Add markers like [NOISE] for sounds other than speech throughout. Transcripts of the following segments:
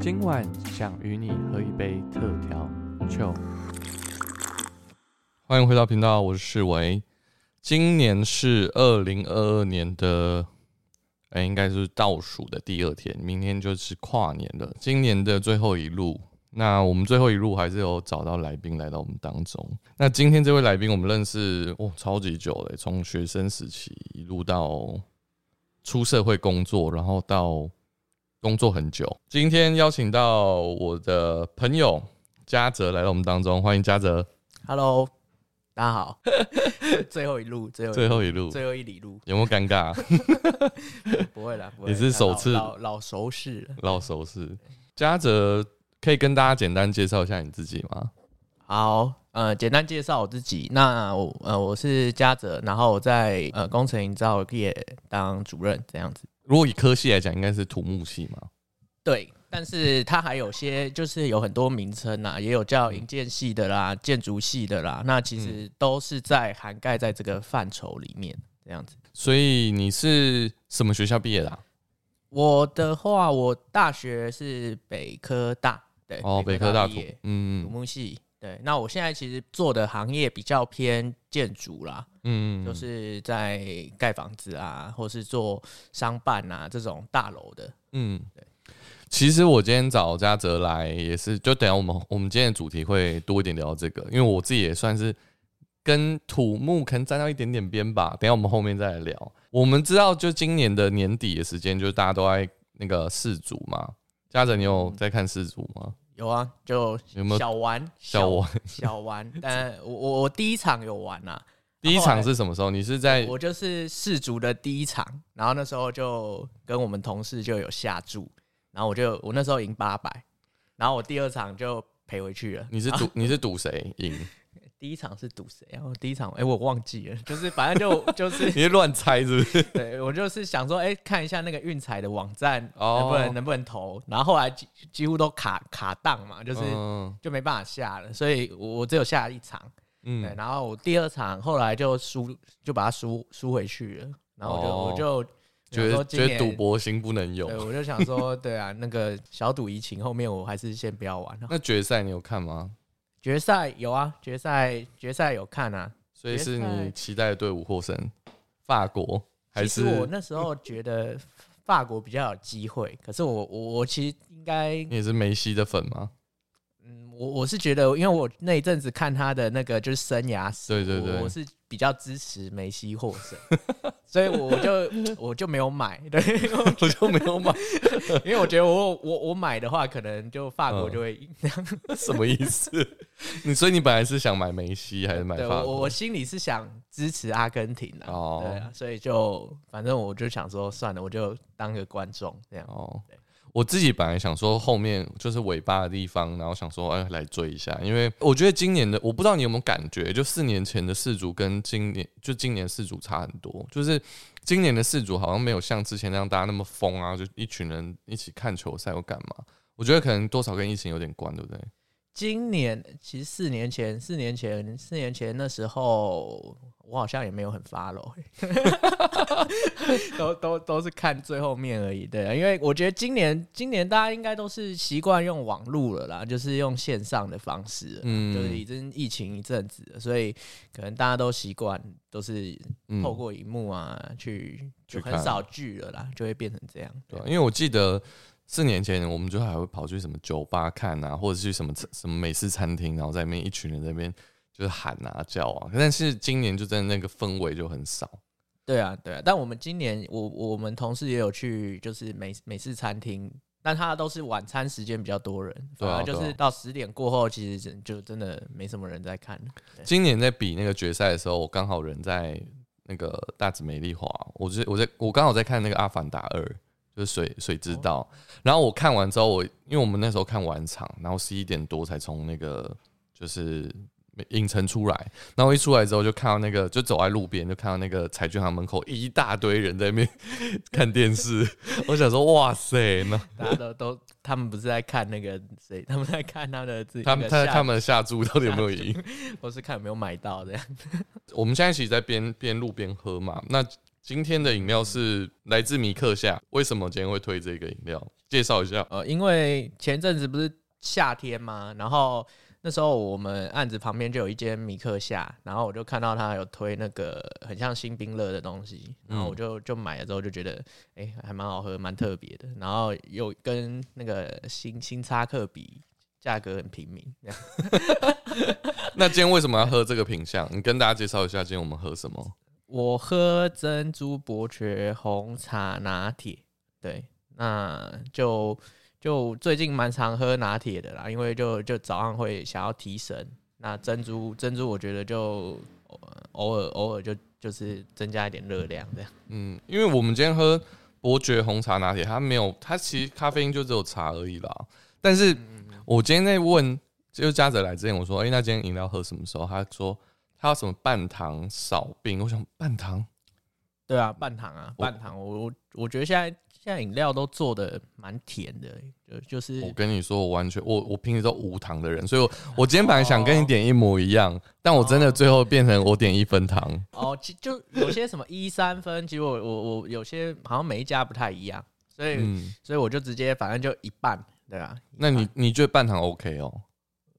今晚想与你喝一杯特调酒。欢迎回到频道，我是世维。今年是二零二二年的，哎，应该是倒数的第二天，明天就是跨年了。今年的最后一路，那我们最后一路还是有找到来宾来到我们当中。那今天这位来宾，我们认识哦，超级久了，从学生时期一路到出社会工作，然后到工作很久。今天邀请到我的朋友嘉泽来到我们当中，欢迎嘉泽。Hello，大家好。[LAUGHS] 最后一路，最后最后一路最后一里路，有没有尴尬？[LAUGHS] 不会啦，不会你是首次老老老熟识了。老熟识嘉泽，可以跟大家简单介绍一下你自己吗？好，呃，简单介绍我自己。那我呃我是嘉泽，然后我在呃工程营造业当主任这样子。如果以科系来讲，应该是土木系嘛？对，但是它还有些就是有很多名称啊，也有叫营建系的啦、建筑系的啦，那其实都是在涵盖在这个范畴里面这样子。所以你是什么学校毕业的啊、我的话，我大学是北科大，对，哦，北科大土毕业，土嗯木系。对，那我现在其实做的行业比较偏建筑啦，嗯，就是在盖房子啊，或是做商办啊这种大楼的。嗯，其实我今天找嘉泽来也是，就等下我们我们今天的主题会多一点聊这个，因为我自己也算是跟土木可能沾到一点点边吧。等下我们后面再来聊。我们知道，就今年的年底的时间，就是大家都在那个世足嘛。嘉泽，你有在看世足吗？有啊，就有没有小玩小玩小玩？[LAUGHS] 但我我我第一场有玩啊，第一场是什么时候？你是在我就是世足的第一场，然后那时候就跟我们同事就有下注，然后我就我那时候赢八百，然后我第二场就赔回去了。你是赌你是赌谁赢？第一场是赌谁？然后第一场哎、我忘记了，[LAUGHS] 就是反正就 [LAUGHS] 就是你乱猜是不是？[LAUGHS] 对我就是想说，哎、看一下那个运彩的网站哦能不能、能不能投，然后后来几几乎都卡卡档嘛，就是、嗯就没办法下了，所以我我只有下一场，对，嗯，然后我第二场后来就输，就把它输输回去了，然后我就、哦我就觉得觉得赌博心不能有对，。我就想说，对啊，那个小赌怡情，后面我还是先不要玩了。那决赛你有看吗？决赛有啊，决赛决赛有看啊。所以是你期待的队伍获胜，法国还其是实我那时候觉得法国比较有机会，可是我我我其实应该，你也是梅西的粉吗？嗯，我我是觉得，因为我那一阵子看他的那个就是生涯史，对对对我我是比较支持梅西获胜，所以我就 [LAUGHS] 我就没有买，对，[LAUGHS] 我就没有买，[LAUGHS] 因为我觉得我我我买的话，可能就法国嗯就会赢。什么意思？你所以你本来是想买梅西还是买对法国我我？心里是想支持阿根廷的、哦对啊，所以就反正我就想说算了，我就当个观众这样。哦对，我自己本来想说后面就是尾巴的地方，然后想说哎来追一下，因为我觉得今年的我不知道你有没有感觉，就四年前的世足跟今年就今年世足差很多，就是今年的世足好像没有像之前那样大家那么疯啊，就一群人一起看球赛或干嘛。我觉得可能多少跟疫情有点关，对不对？今年其实四年前，四年前，四年前那时候，我好像也没有很 follow，[LAUGHS] 都都都是看最后面而已。对啊，因为我觉得今年今年大家应该都是习惯用网络了啦，就是用线上的方式，嗯就是已经疫情一阵子了，所以可能大家都习惯都是嗯透过荧幕啊、去，就很少聚了啦，就会变成这样。对啊，因为我记得四年前我们就还会跑去什么酒吧看啊，或者去什么什么美式餐厅，然后在那边一群人在那边就是喊啊叫啊。但是今年就真的那个氛围就很少。对啊，对啊，但我们今年我我们同事也有去，就是美美式餐厅，但他都是晚餐时间比较多人，对啊反而就是到十点过后，其实真就真的没什么人在看。今年在比那个决赛的时候，我刚好人在那个大紫美丽华，我就我在我刚好在看那个《阿凡达二》，就是水水之道。然后我看完之后，我因为我们那时候看晚场，然后十一点多才从那个就是影城出来，然后一出来之后就看到那个，就走在路边就看到那个彩券行门口一大堆人在那边 [LAUGHS] 看电视，我想说哇塞，那大家都都，他们不是在看那个谁，他们在看他的自己他们他他们的下注到底有没有赢？[LAUGHS] 或是看有没有买到这样。[LAUGHS] 我们现在其实在边边路边喝嘛，那今天的饮料是来自米克夏，为什么今天会推这个饮料？介绍一下。呃，因为前阵子不是夏天嘛，然后那时候我们案子旁边就有一间米克夏，然后我就看到他有推那个很像新冰乐的东西，然后我就就买了之后就觉得，哎、还蛮好喝，蛮特别的，然后又跟那个新新叉克比。价格很平民，[LAUGHS] [LAUGHS] 那今天为什么要喝这个品相？你跟大家介绍一下，今天我们喝什么？我喝珍珠伯爵红茶拿铁，对，那就就最近蛮常喝拿铁的啦，因为就就早上会想要提神。那珍珠珍珠，我觉得就呃偶尔偶尔就就是增加一点热量这样。嗯，因为我们今天喝伯爵红茶拿铁，它没有，它其实咖啡因就只有茶而已啦。但是我今天在问，就是嘉泽来之前，我说，哎、那今天饮料喝什么时候？他说他要什么半糖少冰。我想半糖，对啊，半糖啊，半糖，我我我觉得现在现在饮料都做的蛮甜的，就就是我跟你说，我完全我我平时都无糖的人，所以我我今天本来想跟你点一模一样，但我真的最后变成我点一分糖。哦，其就有些什么一三分，其实我我我有些好像每一家不太一样，所以、嗯，所以我就直接反正就一半，对啊。那你你觉得半糖 OK 哦？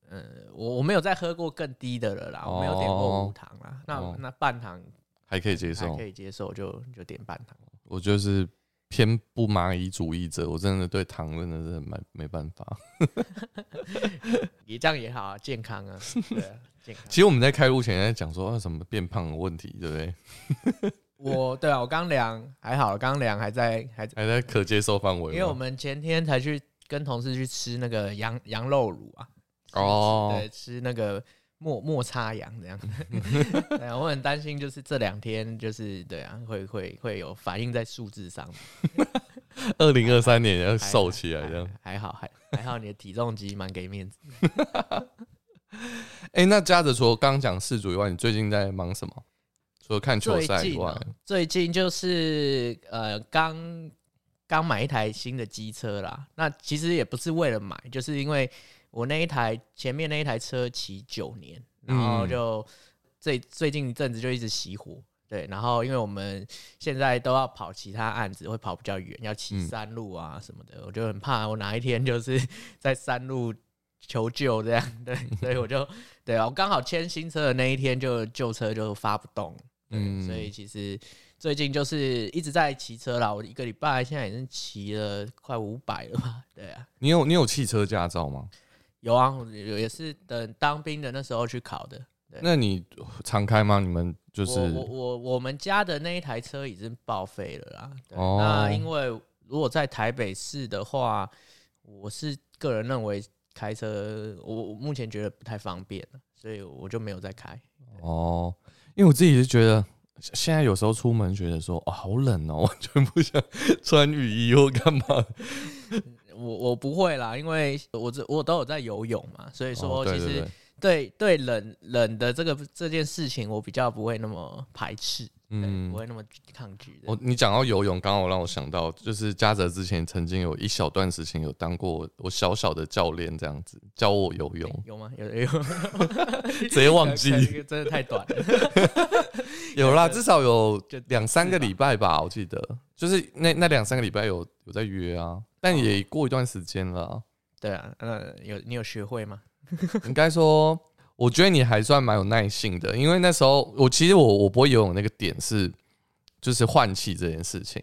呃，我我没有再喝过更低的了啦，我没有点过无糖啦。那、哦那半糖还可以接还受可。以接受，就就点半糖。我就是偏不蚂蚁主义者，我真的对糖真的是没没办法。[LAUGHS] 也这样也好啊，健康啊，[LAUGHS] 对啊，健康。其实我们在开录前在讲说啊什么变胖的问题，对不对？[LAUGHS] 我对啊，我刚量还好，刚量还在还在，还在可接受范围。因为我们前天才去跟同事去吃那个羊羊肉乳啊，哦对，吃那个莫莫叉羊这样。[LAUGHS] 对啊，我很担心，就是这两天就是对啊，会会会有反映在数字上。[LAUGHS] 二零二三年要瘦起来这样。还还好，还还好，你的体重机蛮给面子。[LAUGHS] 哎、那嘉泽除了刚刚讲事主以外，你最近在忙什么？除了看球最赛以外，最近就是呃，刚刚买一台新的机车啦。那其实也不是为了买，就是因为我那一台前面那一台车骑九年，然后嗯就最最近一阵子就一直熄火。对，然后因为我们现在都要跑其他案子，会跑比较远，要骑嗯山路啊什么的，我就很怕我哪一天就是在山路求救这样。[LAUGHS] 对，所以我就 [LAUGHS] 对啊，我刚好签新车的那一天就旧车就发不动。对，嗯所以其实最近就是一直在骑车啦。我一个礼拜现在已经骑了快五百了吧？对啊，你有你有汽车驾照吗？有啊，有也是等当兵的那时候去考的。那你常开吗？你们就是我我我我们家的那一台车已经报废了啦。那因为如果在台北市的话，我是个人认为开车我我目前觉得不太方便了，所以我就没有再开。哦，因为我自己是觉得。现在有时候出门觉得说哦好冷哦，完全不想穿雨衣或干嘛。我我不会啦，因为我这我都有在游泳嘛，所以说其实对对冷冷的这个这件事情，我比较不会那么排斥，嗯，嗯不，会那么抗拒。我你讲到游泳，刚好让我想到，就是嘉泽之前曾经有一小段时间有当过我小小的教练，这样子教我游泳，有吗？有有，[LAUGHS] [LAUGHS] 直接忘记真的太短了。[LAUGHS] 有啦，至少有就两三个礼拜吧，我记得，就是那那两三个礼拜有有在约啊，但也过一段时间了啊，对啊，呃，有你有学会吗？[LAUGHS] 应该说，我觉得你还算蛮有耐性的，因为那时候我其实我我不会游泳那个点是就是换气这件事情，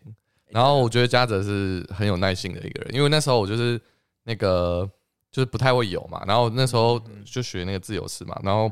然后我觉得嘉泽是很有耐性的一个人，因为那时候我就是那个就是不太会游嘛，然后那时候就学那个自由式嘛，然后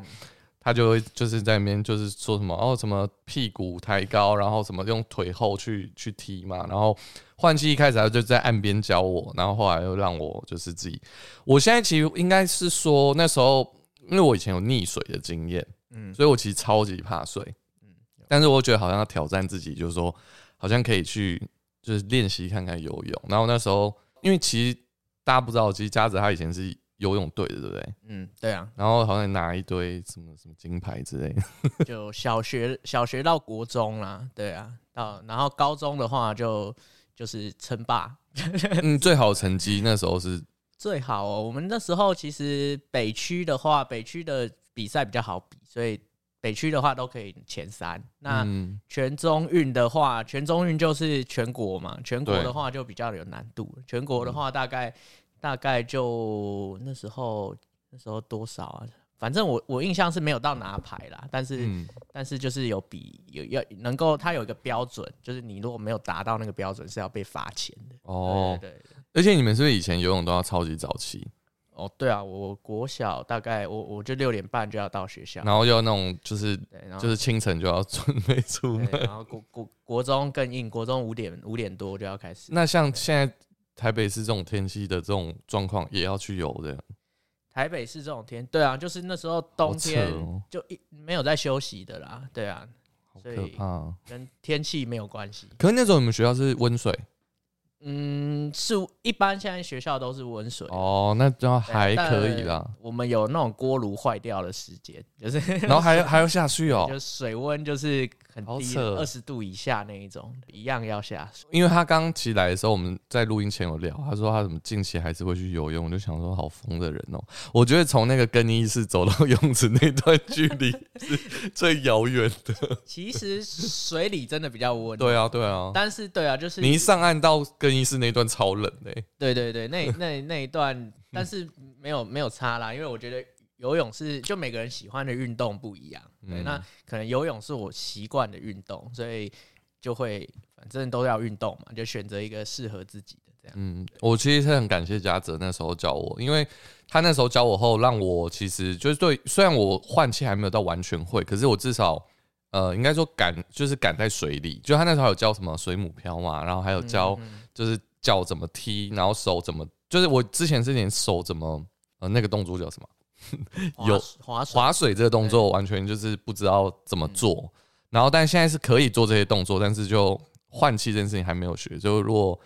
他就会就是在那边就是说什么哦什么屁股抬高，然后什么用腿后去去踢嘛，然后换气一开始他就在岸边教我，然后后来又让我就是自己，我现在其实应该是说那时候因为我以前有溺水的经验，嗯所以我其实超级怕水，嗯但是我觉得好像要挑战自己，就是说好像可以去就是练习看看游泳。然后那时候因为其实大家不知道，其实嘉子他以前是游泳队的，对不对？嗯，对啊，然后好像拿一堆什么什么金牌之类的。[LAUGHS] 就小学小学到国中啦，对啊，到然后高中的话就就是称霸 [LAUGHS] 嗯，最好成绩那时候是最好哦。我们那时候其实北区的话，北区的比赛比较好比，所以北区的话都可以前三。那嗯全中运的话，全中运就是全国嘛，全国的话就比较有难度。全国的话，大概、大概就那时候那时候多少啊？反正我我印象是没有到拿牌啦，但是、嗯，但是就是有比有要能够，它有一个标准，就是你如果没有达到那个标准是要被罚钱的。哦，对。而且你们是不是以前游泳都要超级早起，哦，对啊，我国小大概我我就六点半就要到学校，然后又那种就是就是清晨就要 [LAUGHS] 准备出门。然后国国国中更硬，国中五点五点多就要开始。那像现在台北市这种天气的这种状况，也要去游的，台北市这种天，对啊，就是那时候冬天哦就一没有在休息的啦，对啊，好所以可怕啊。跟天气没有关系。可是那时候你们学校是温水嗯，是一般现在学校都是温水，哦，那这样还可以啦。。我们有那种锅炉坏掉的时间，就是然后还还要下去哦 [LAUGHS] 就，水温就是很低，二十度以下那一种，一样要下水。因为他刚起来的时候，我们在录音前有聊，他说他怎么近期还是会去游泳，我就想说好疯的人哦、我觉得从那个更衣室走到泳池那段距离是最遥远的。[LAUGHS] 其实水里真的比较温，对啊，对啊，但是对啊，就是你一上岸到更衣室那段超冷的、欸，对对对，那那那一段，但是没有没有差啦，因为我觉得游泳是就每个人喜欢的运动不一样，对，嗯。那可能游泳是我习惯的运动，所以就会反正都要运动嘛，就选择一个适合自己的这样。嗯，我其实是很感谢嘉泽那时候教我，因为他那时候教我后，让我其实就是对，虽然我换气还没有到完全会，可是我至少呃，应该说敢就是敢在水里，就他那时候有教什么水母漂嘛，然后还有教嗯就是脚怎么踢，然后手怎么，就是我之前是连手怎么呃那个动作叫什么滑 [LAUGHS] 有滑水划水。这个动作，完全就是不知道怎么做，然后但现在是可以做这些动作，但是就换气这件事情还没有学，就如果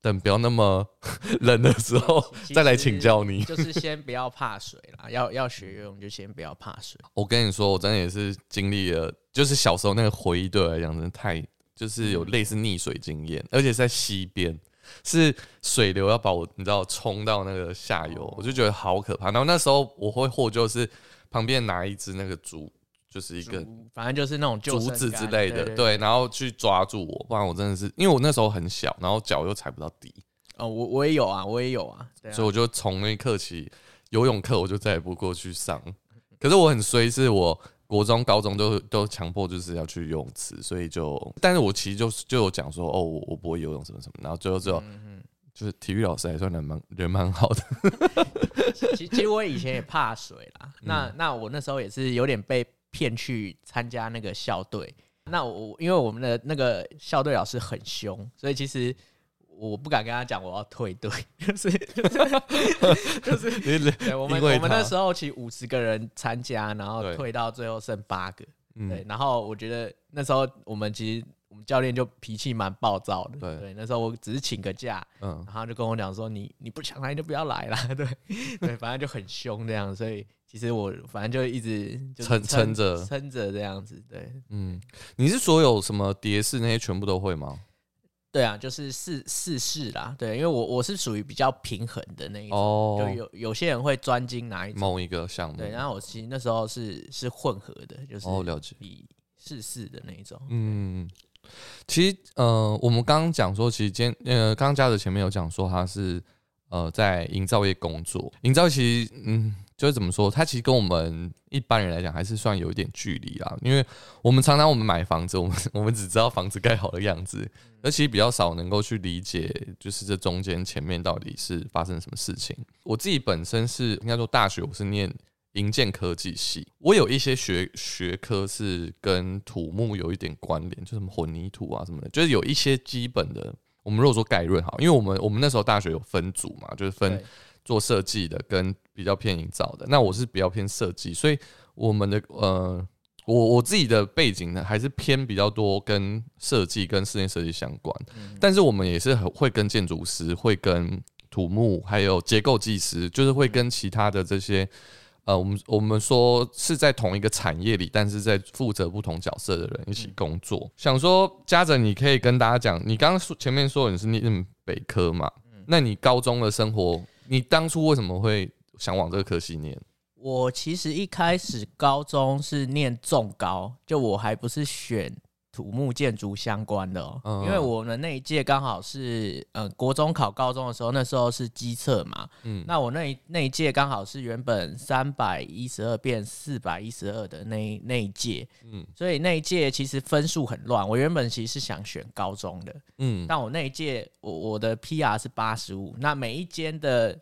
等不要那么 [LAUGHS] 冷的时候再来请教你。就是先不要怕水啦，要要学游泳就先不要怕水。我跟你说，我真的也是经历了，就是小时候那个回忆对我来讲，真的太就是有类似溺水经验，而且是在溪边，是水流要把我你知道冲到那个下游，我就觉得好可怕。然后那时候我会获救是旁边拿一只那个竹，就是一个反正就是那种竹子之类的，对对，然后去抓住我，不然我真的是因为我那时候很小，然后脚又踩不到底，哦，我我也有啊，我也有啊所以我就从那一刻起，游泳课我就再也不过去上。可是我很衰，是我国中、高中都都强迫就是要去游泳池，所以就，但是我其实就就有讲说，哦，我我不会游泳什么什么，然后最后最后嗯就是体育老师还算人蛮人蛮好的，[LAUGHS] 其其实我以前也怕水啦，[LAUGHS] 嗯。那那我那时候也是有点被骗去参加那个校队。那我因为我们的那个校队老师很凶，所以其实我不敢跟他讲我要退队，[LAUGHS] 就是就是 [LAUGHS] 对我们我们那时候其实五十个人参加，然后退到最后剩八个，嗯对，然后我觉得那时候我们其实我们教练就脾气蛮暴躁的，对。对，那时候我只是请个假，嗯。然后他就跟我讲说你你不想来就不要来啦，[LAUGHS] 对对，反正就很凶这样，所以其实我反正就一直撑撑着。撑着这样子，对。嗯，你是所有什么蝶式那些全部都会吗？对啊，就是四四式啦，对，因为我我是属于比较平衡的那一种，哦就，有有些人会专精哪一种，某一个项目，对，然后我其实那时候是是混合的，就是哦，了解。比四式的那一种，嗯，其实呃，我们刚刚讲说，其实今天呃，刚刚嘉德前面有讲说他是呃在营造业工作，营造业其实嗯，就是怎么说，它其实跟我们一般人来讲还是算有一点距离啦，因为我们常常我们买房子，我们我们只知道房子盖好的样子，而其实比较少能够去理解，就是这中间前面到底是发生什么事情。我自己本身是应该说大学我是念营建科技系，我有一些学学科是跟土木有一点关联，就什么混凝土啊什么的，就是有一些基本的。我们如果说概论好，因为我们我们那时候大学有分组嘛，就是分对做设计的跟比较偏营造的。那我是比较偏设计，所以我们的呃，我我自己的背景呢，还是偏比较多跟设计跟室内设计相关。嗯但是我们也是很会跟建筑师，会跟土木，还有结构技师，就是会跟其他的这些。呃，我们我们说是在同一个产业里，但是在负责不同角色的人一起工作。想说，嘉泽，你可以跟大家讲，你刚刚说前面说你是念北科嘛？那你高中的生活，你当初为什么会想往这个科系念？我其实一开始高中是念重高，就我还不是选土木建筑相关的哦，嗯因为我们那一届刚好是呃国中考高中的时候，那时候是机测嘛，嗯，那我那一那一届刚好是原本三百一十二变四百一十二的那一那一届，嗯。所以那一届其实分数很乱。我原本其实是想选高中的，嗯。但我那一届我我的 PR 是八十五，那每一间的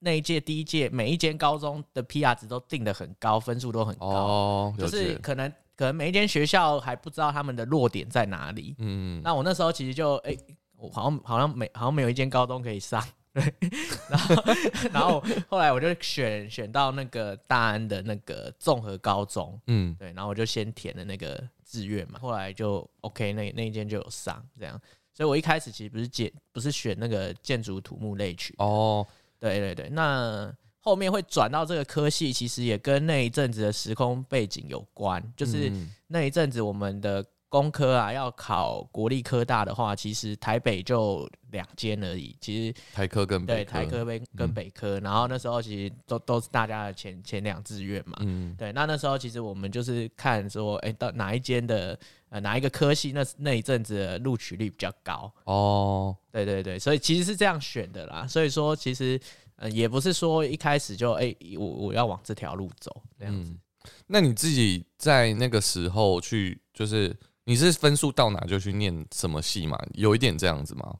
那一届第一届每一间高中的 PR 值都定的很高，分数都很高，哦，就，是可能可能每一间学校还不知道他们的弱点在哪里。嗯那我那时候其实就哎、我好像好像没好像没有一间高中可以上，对，[LAUGHS] 然后 [LAUGHS] 然后后来我就选选到那个大安的那个综合高中，嗯。对，然后我就先填了那个志愿嘛，后来就 OK，那那一间就有上这样，所以我一开始其实不是建不是选那个建筑土木类群，哦，对对对，那后面会转到这个科系，其实也跟那一阵子的时空背景有关，就是嗯。那一阵子我们的工科啊要考国立科大的话，其实台北就两间而已，其实台科跟对北台科跟跟北科，然后那时候其实都都是大家的前前两志愿嘛，嗯。对，那那时候其实我们就是看说，哎、到哪一间的呃哪一个科系，那那一阵子的录取率比较高，哦，对对对，所以其实是这样选的啦。所以说，其实呃也不是说一开始就哎、我我要往这条路走这样子。嗯，那你自己在那个时候去，就是你是分数到哪就去念什么系嘛？有一点这样子吗？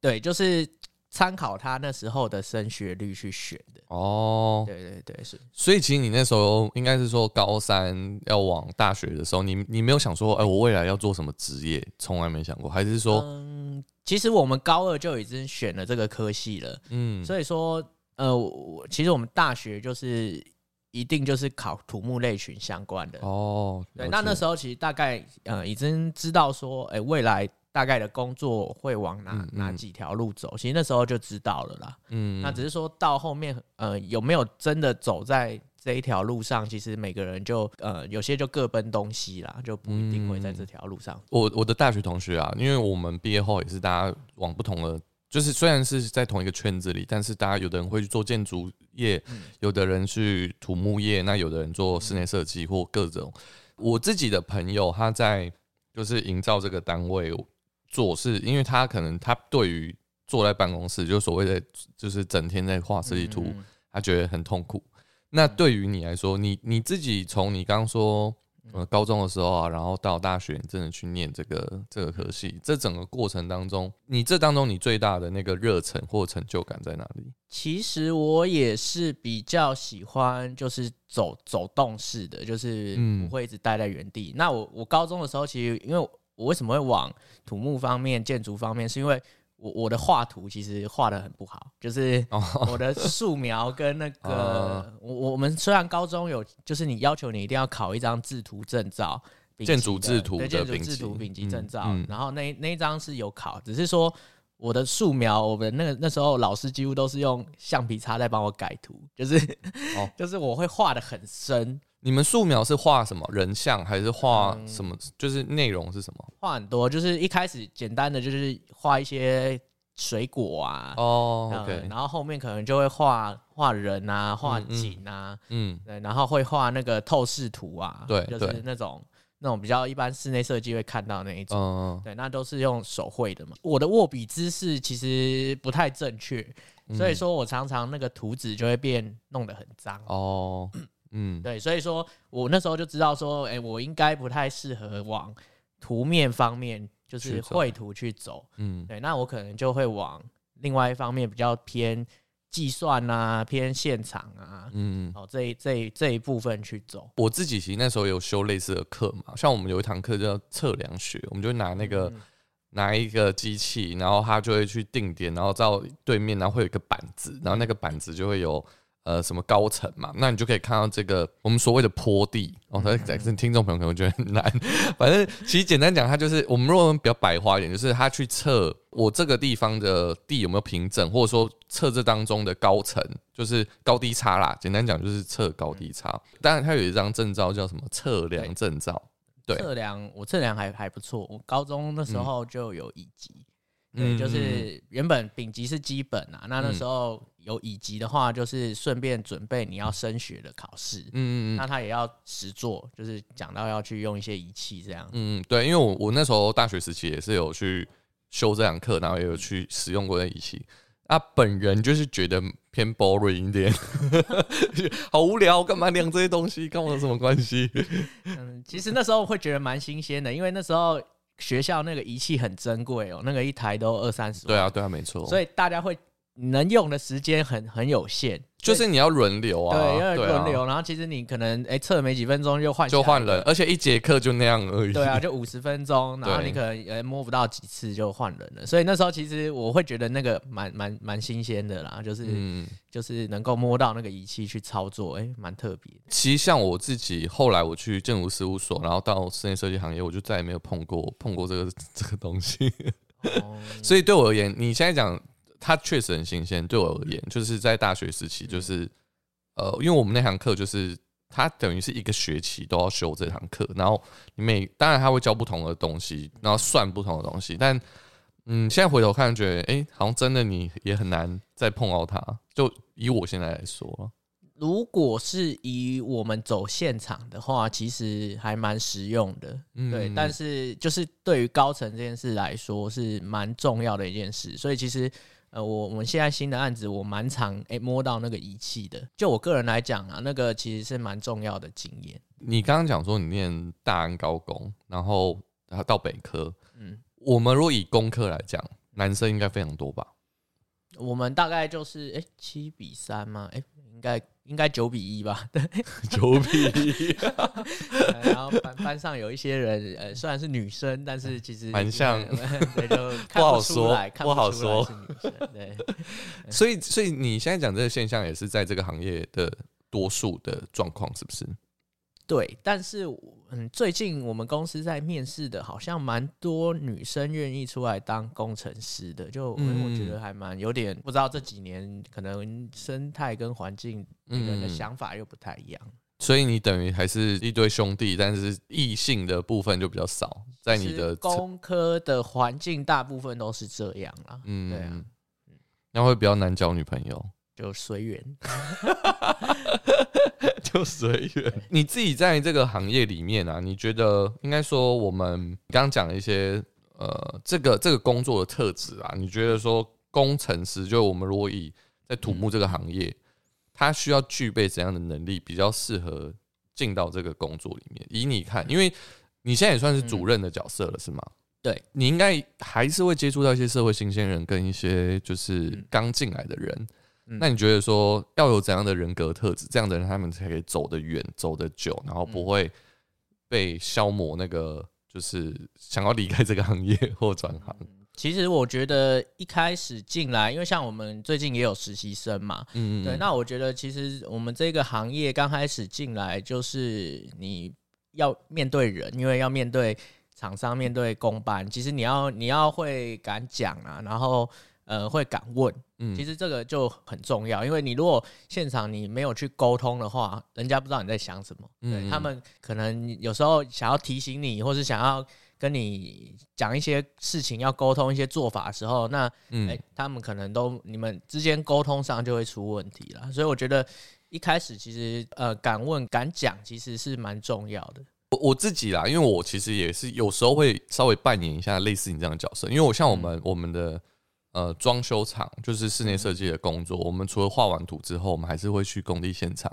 对，就是参考他那时候的升学率去选的。哦，对对对，是。所以其实你那时候应该是说高三要往大学的时候，你你没有想说，哎、我未来要做什么职业，从来没想过，还是说，嗯，其实我们高二就已经选了这个科系了，嗯，所以说，呃，我我其实我们大学就是一定就是考土木类群相关的。哦，对，那那时候其实大概呃已经知道说，哎、未来大概的工作会往哪、哪几条路走，其实那时候就知道了啦。嗯，那只是说到后面，呃，有没有真的走在这一条路上，其实每个人就呃有些就各奔东西啦，就不一定会在这条路上。我我的大学同学啊，因为我们毕业后也是大家往不同的，就是虽然是在同一个圈子里，但是大家有的人会去做建筑业，嗯有的人去土木业，那有的人做室内设计或各种。我自己的朋友他在就是营造这个单位做，是因为他可能他对于坐在办公室，就所谓的就是整天在画设计图，嗯他觉得很痛苦。那对于你来说，你你自己从你刚刚说呃高中的时候啊，然后到大学，你真的去念这个这个科系，这整个过程当中，你这当中你最大的那个热忱或成就感在哪里？其实我也是比较喜欢就是走走动式的，就是嗯不会一直待在原地。那我我高中的时候，其实因为我为什么会往土木方面、建筑方面，是因为我我的画图其实画的很不好，就是哦，我的素描跟那个啊我我们虽然高中有，就是你要求你一定要考一张制图证照。建筑制图建筑制图丙级嗯证照，嗯然后那那一张是有考，只是说我的素描，我们那个那时候老师几乎都是用橡皮擦在帮我改图，就是、哦 [LAUGHS] 就是我会画的很深，你们素描是画什么人像，还是画嗯什么？就是内容是什么？画很多，就是一开始简单的就是画一些水果啊，哦嗯，OK，然后后面可能就会画画人啊，画景啊，嗯对，然后会画那个透视图啊，对就是那种那种比较一般室内设计会看到那一种。嗯对，那都是用手绘的嘛。我的握笔姿势其实不太正确，嗯所以说我常常那个图纸就会变弄得很脏。哦，[LAUGHS] 嗯，对，所以说我那时候就知道说，哎、我应该不太适合往图面方面，就是绘图去走。嗯对，那我可能就会往另外一方面比较偏计算啊，偏现场啊，嗯。哦，这一这一这一部分去走。我自己其实那时候有修类似的课嘛，像我们有一堂课叫测量学，我们就拿那个、嗯拿一个机器，然后它就会去定点，然后到对面，然后会有一个板子，然后那个板子就会有呃什么高层嘛，那你就可以看到这个我们所谓的坡地哦，嗯。它但听众朋友可能觉得很难，[LAUGHS] 反正其实简单讲，它就是我们如果比较白话一点，就是它去测我这个地方的地有没有平整，或者说测这当中的高层，就是高低差啦。简单讲就是测高低差。当然，它有一张证照叫什么测量证照，对测量我测量还还不错，我高中那时候就有乙级，对，嗯就是原本丙级是基本啊，那那时候有乙级的话，就是顺便准备你要升学的考试。嗯嗯嗯那他也要实做，就是讲到要去用一些仪器这样。嗯，对，因为我我那时候大学时期也是有去修这堂课，然后也有去使用过那仪器。啊，本人就是觉得偏 boring 一点，[LAUGHS] 好无聊，干嘛量这些东西，跟我有什么关系？[LAUGHS] 嗯，其实那时候会觉得蛮新鲜的，因为那时候学校那个仪器很珍贵哦，那个一台都二三十万。对啊，对啊，没错，所以大家会能用的时间很很有限，就是你要轮流啊，对，因为对啊轮流，然后其实你可能哎测没几分钟就换就换人，而且一节课就那样而已。对啊，就五十分钟，然后你可能呃摸不到几次就换人了，所以那时候其实我会觉得那个蛮蛮蛮新鲜的啦，就是、嗯，就是能够摸到那个仪器去操作，哎、蛮特别。其实像我自己，后来我去建筑事务所，然后到室内设计行业，我就再也没有碰过碰过这个 [LAUGHS] 这个东西。哦，所以对我而言，你现在讲它确实很新鲜。对我而言，就是在大学时期，就是呃，因为我们那堂课就是它等于是一个学期都要修这堂课，然后你每当然他会教不同的东西，然后算不同的东西，但嗯，现在回头看，觉得哎、诶好像真的你也很难再碰到它。就以我现在来说，如果是以我们走现场的话，其实还蛮实用的，嗯对。但是就是对于高层这件事来说，是蛮重要的一件事，所以其实。呃，我我们现在新的案子，我蛮常诶、摸到那个仪器的。就我个人来讲啊，那个其实是蛮重要的经验。你刚刚讲说你念大安高工，然后然后到北科，嗯，我们如果以工科来讲，男生应该非常多吧？我们大概就是哎七、比三吗？诶、应该应该九比一吧。对，[LAUGHS] 九比呃 [LAUGHS] 然后班班上有一些人，呃，虽然是女生，但是其实蛮像 [LAUGHS] 对，就不好说不好说是女生。对，所以，所以你现在讲这个现象，也是在这个行业的多数的状况，是不是？对，但是嗯，最近我们公司在面试的，好像蛮多女生愿意出来当工程师的，就、嗯我觉得还蛮有点不知道这几年可能生态跟环境每个人的嗯想法又不太一样。所以你等于还是一堆兄弟，但是异性的部分就比较少，在你的工科的环境大部分都是这样啦，嗯对啊，那会比较难交女朋友，[LAUGHS] 就随缘。就随缘。你自己在这个行业里面啊，你觉得应该说我们刚刚讲了一些呃，这个这个工作的特质啊，你觉得说工程师，就我们如果以在土木这个行业，他需要具备怎样的能力，比较适合进到这个工作里面？以你看，因为你现在也算是主任的角色了，是吗？对，你应该还是会接触到一些社会新鲜人跟一些就是刚进来的人。嗯那你觉得说要有怎样的人格特质，这样的人他们才可以走得远、走得久，然后不会被消磨那个就是想要离开这个行业或转行？其实我觉得一开始进来，因为像我们最近也有实习生嘛，嗯对，那我觉得其实我们这个行业刚开始进来，就是你要面对人，因为要面对厂商、面对公班，其实你要你要会敢讲啊，然后呃会敢问，嗯。其实这个就很重要，因为你如果现场你没有去沟通的话，人家不知道你在想什么，对嗯。他们可能有时候想要提醒你，或是想要跟你讲一些事情，要沟通一些做法的时候，那嗯。哎、他们可能都你们之间沟通上就会出问题了，所以我觉得一开始其实呃敢问敢讲其实是蛮重要的。我我自己啦，因为我其实也是有时候会稍微扮演一下类似你这样的角色，因为我像我们、我们的呃装修厂，就是室内设计的工作，我们除了画完图之后，我们还是会去工地现场。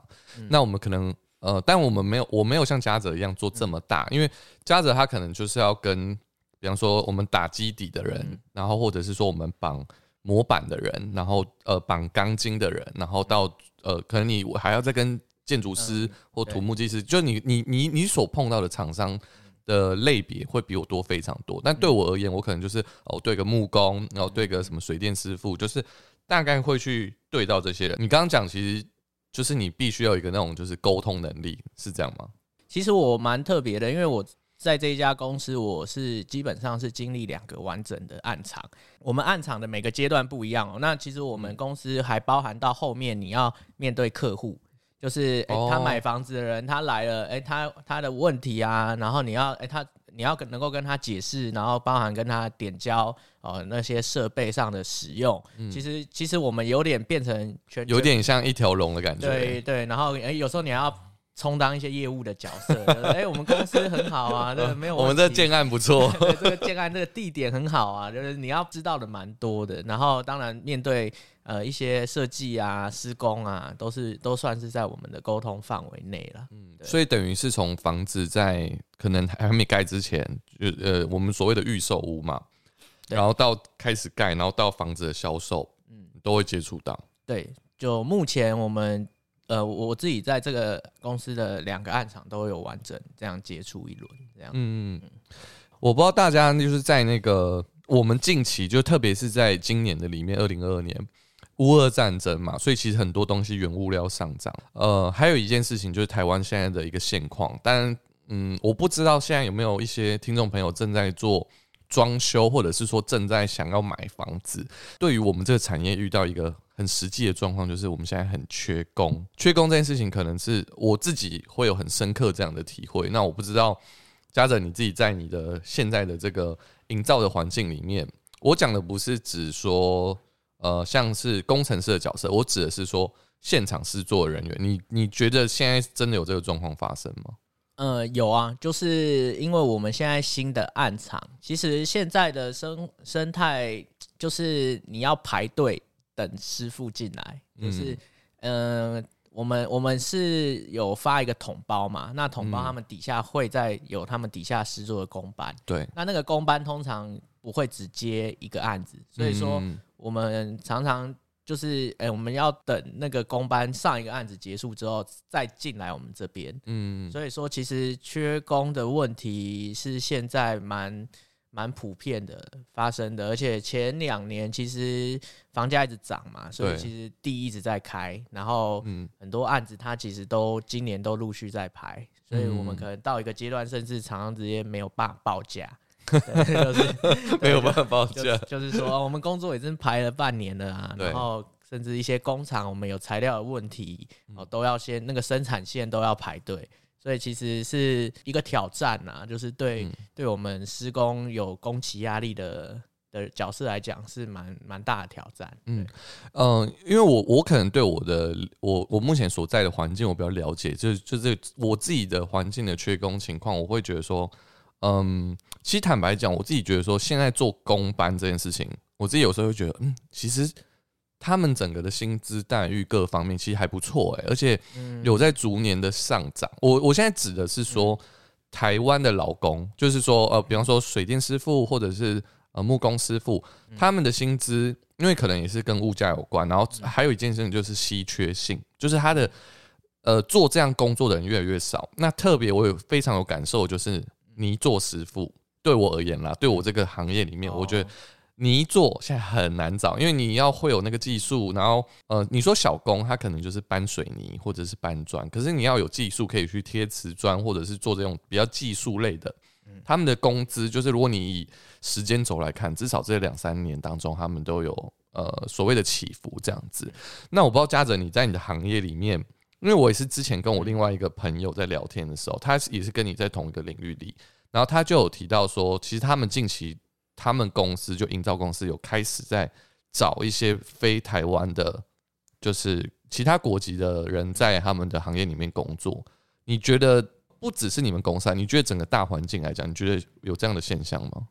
那我们可能呃，但我们没有，我没有像嘉泽一样做这么大，因为嘉泽他可能就是要跟，比方说我们打基底的人，然后或者是说我们绑模板的人，然后呃绑钢筋的人，然后到呃可能你还要再跟建筑师或土木技师，就你你你你所碰到的厂商。的类别会比我多非常多，但对我而言，我可能就是哦对个木工，然后对个什么水电师傅，就是大概会去对到这些人。你刚刚讲，其实就是你必须要有一个那种就是沟通能力，是这样吗？其实我蛮特别的，因为我在这一家公司，我是基本上是经历两个完整的暗场。我们暗场的每个阶段不一样哦。那其实我们公司还包含到后面你要面对客户，就是诶、哦他买房子的人他来了，诶、他他的问题啊，然后你要诶、他你要跟能够跟他解释，然后包含跟他点交呃那些设备上的使用，其实其实我们有点变成全有点像一条龙的感觉。对对，然后哎、有时候你还要充当一些业务的角色，[LAUGHS] 哎、我们公司很好啊，[LAUGHS] 这个没有我们这建案不错。[LAUGHS] 这个建案这个地点很好啊，就是你要知道的蛮多的。然后当然面对呃一些设计啊、施工啊，都是都算是在我们的沟通范围内了。嗯所以等于是从房子在可能还没盖之前，就呃我们所谓的预售屋嘛，然后到开始盖，然后到房子的销售，嗯，都会接触到。对，就目前我们呃我自己在这个公司的两个案场都有完整这样接触一轮，这样。嗯，我不知道大家就是在那个我们近期，就特别是在今年的里面，二零二二年乌俄战争嘛，所以其实很多东西原物料上涨。呃，还有一件事情就是台湾现在的一个现况，但嗯，我不知道现在有没有一些听众朋友正在做装修，或者是说正在想要买房子。对于我们这个产业遇到一个很实际的状况，就是我们现在很缺工。缺工这件事情，可能是我自己会有很深刻这样的体会。那我不知道嘉泽你自己在你的现在的这个营造的环境里面，我讲的不是指说呃像是工程师的角色，我指的是说现场制作人员。你你觉得现在真的有这个状况发生吗？呃，有啊，就是因为我们现在新的暗场，其实现在的生生态就是你要排队等师傅进来，就是呃，我们我们是有发一个统包嘛，那统包他们底下会在有他们底下师做的工班，对，那那个工班通常不会只接一个案子，所以说嗯。我们常常就是，哎、我们要等那个工班上一个案子结束之后再进来我们这边。嗯。所以说，其实缺工的问题是现在蛮蛮普遍的发生的，而且前两年其实房价一直涨嘛，所以其实地一直在开，然后嗯很多案子它其实都今年都陆续在排，所以我们嗯可能到一个阶段，甚至常常直接没有办法报价，对 [LAUGHS] 就是没有办法报就价，就是说，哦我们工作已经排了半年了啊，然后甚至一些工厂，我们有材料的问题，嗯哦，都要先那个生产线都要排队，所以其实是一个挑战呐，就是对、嗯对我们施工有工期压力的的角色来讲，是蛮蛮大的挑战。嗯嗯，嗯，因为我我可能对我的我我目前所在的环境我比较了解，就是就是我自己的环境的缺工情况，我会觉得说，嗯，其实坦白讲，我自己觉得说，现在做工班这件事情，我自己有时候会觉得，嗯，其实他们整个的薪资待遇各方面其实还不错哎、而且嗯。有在逐年的上涨。我我现在指的是说，台湾的劳工，就是说呃，比方说水电师傅或者是呃木工师傅，他们的薪资，因为可能也是跟物价有关，然后还有一件事情就是稀缺性，就是他的呃做这样工作的人越来越少。那特别我有非常有感受，就是泥做师傅，对我而言啦，对我这个行业里面，我觉得哦泥做现在很难找，因为你要会有那个技术，然后呃，你说小工他可能就是搬水泥或者是搬砖，可是你要有技术可以去贴瓷砖，或者是做这种比较技术类的，他们的工资就是如果你以时间轴来看，至少这两三年当中，他们都有呃所谓的起伏这样子。那我不知道嘉泽你在你的行业里面。因为我也是之前跟我另外一个朋友在聊天的时候，他也是跟你在同一个领域里，然后他就有提到说，其实他们近期他们公司就营造公司有开始在找一些非台湾的，就是其他国籍的人在他们的行业里面工作。你觉得不只是你们公司啊，你觉得整个大环境来讲，你觉得有这样的现象吗？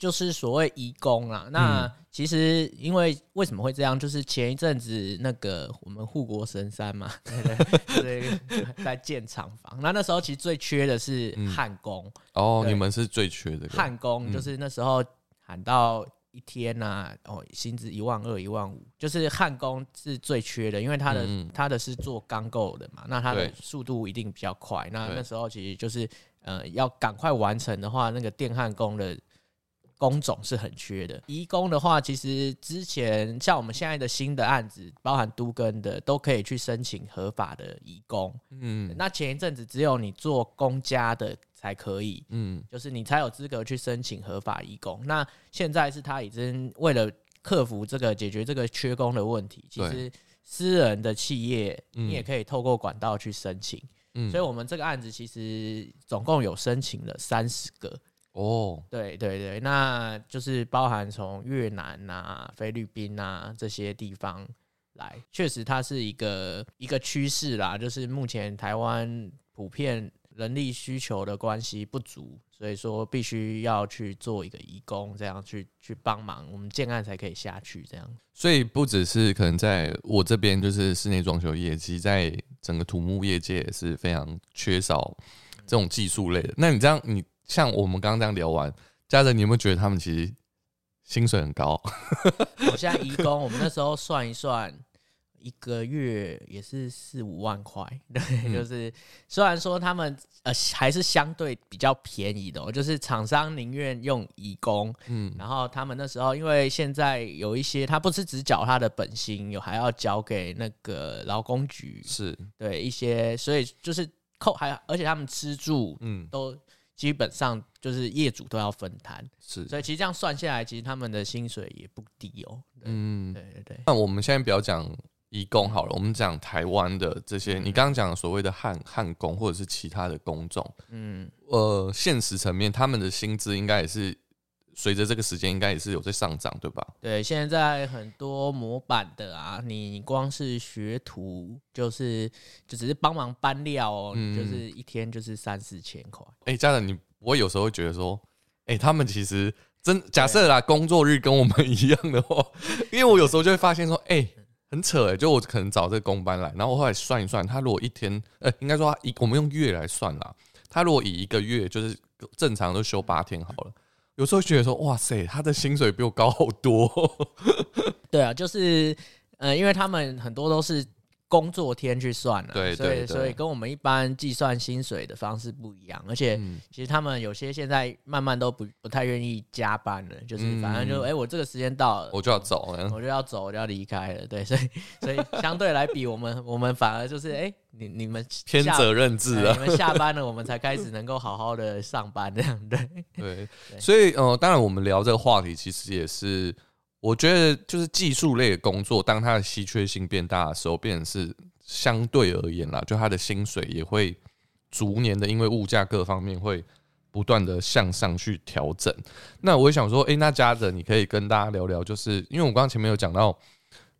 就是所谓移工啦。那嗯其实因为为什么会这样？就是前一阵子那个我们护国神山嘛，[LAUGHS] 对对对，在建厂房。那那时候其实最缺的是嗯焊工，哦，你们是最缺的，焊工嗯就是那时候喊到一天呐、哦，薪资一万二、一万五，就是焊工是最缺的，因为他的、他的是做钢构的嘛，那他的速度一定比较快。那那时候其实就是呃，要赶快完成的话，那个电焊工的。工种是很缺的，移工的话，其实之前像我们现在的新的案子，包含都跟的，都可以去申请合法的移工。嗯那前一阵子只有你做公家的才可以，嗯就是你才有资格去申请合法义工。那现在是他已经为了克服这个解决这个缺工的问题，其对实私人的企业嗯你也可以透过管道去申请。嗯所以我们这个案子其实总共有申请了三十个。哦，对对对，那就是包含从越南呐、菲律宾呐这些地方来，确实它是一个一个趋势啦，就是目前台湾普遍人力需求的关系不足，所以说必须要去做一个义工，这样去去帮忙，我们建案才可以下去这样。所以不只是可能在我这边，就是室内装修业，其实在整个土木业界也是非常缺少这种技术类的。那你这样，你像我们刚刚这样聊完，家人，你有没有觉得他们其实薪水很高？我现在义工，我们那时候算一算，一个月也是四五万块。[LAUGHS] 对，嗯。就是虽然说他们呃还是相对比较便宜的、哦，就是厂商宁愿用义工，嗯，然后他们那时候因为现在有一些他不是只缴他的本薪，有还要交给那个劳工局，是，对一些，所以就是扣还而且他们吃住嗯，都基本上就是业主都要分摊，是，所以其实这样算下来，其实他们的薪水也不低哦。对嗯，对对对。那我们现在不要讲义工好了，我们讲台湾的这些，你刚刚讲的所谓的汉汉工或者是其他的工种，嗯，呃，现实层面他们的薪资应该也是随着这个时间应该也是有在上涨，对吧？对，现在很多模板的啊，你光是学徒就是就只是帮忙搬料哦，嗯就是一天就是三四千块。哎、家长，你我有时候会觉得说，哎、他们其实真假设啦，工作日跟我们一样的话，[LAUGHS] 因为我有时候就会发现说，哎、很扯哎、就我可能找这个工班来，然后我后来算一算，他如果一天，呃，应该说他一，我们用月来算啦，他如果以一个月就是正常都休八天好了，有时候觉得说，哇塞，他的薪水比我高好多，[LAUGHS] 对啊，就是呃，因为他们很多都是工作天去算的、所以对所以跟我们一般计算薪水的方式不一样，而且嗯其实他们有些现在慢慢都不不太愿意加班了，就是反正就嗯哎、诶我这个时间到了，我就要走了。我就要走，我就要离开了。对，所以所以相对来比，我们 [LAUGHS] 我们反而就是哎、你你们下偏责任制啊，哎你们下班了，我们才开始能够好好的上班，这样对。对，对所以呃，当然我们聊这个话题，其实也是我觉得就是技术类的工作，当它的稀缺性变大的时候，变成是相对而言啦，就它的薪水也会逐年的因为物价各方面会不断的向上去调整。那我想说，诶，那嘉泽，你可以跟大家聊聊，就是因为我刚刚前面有讲到。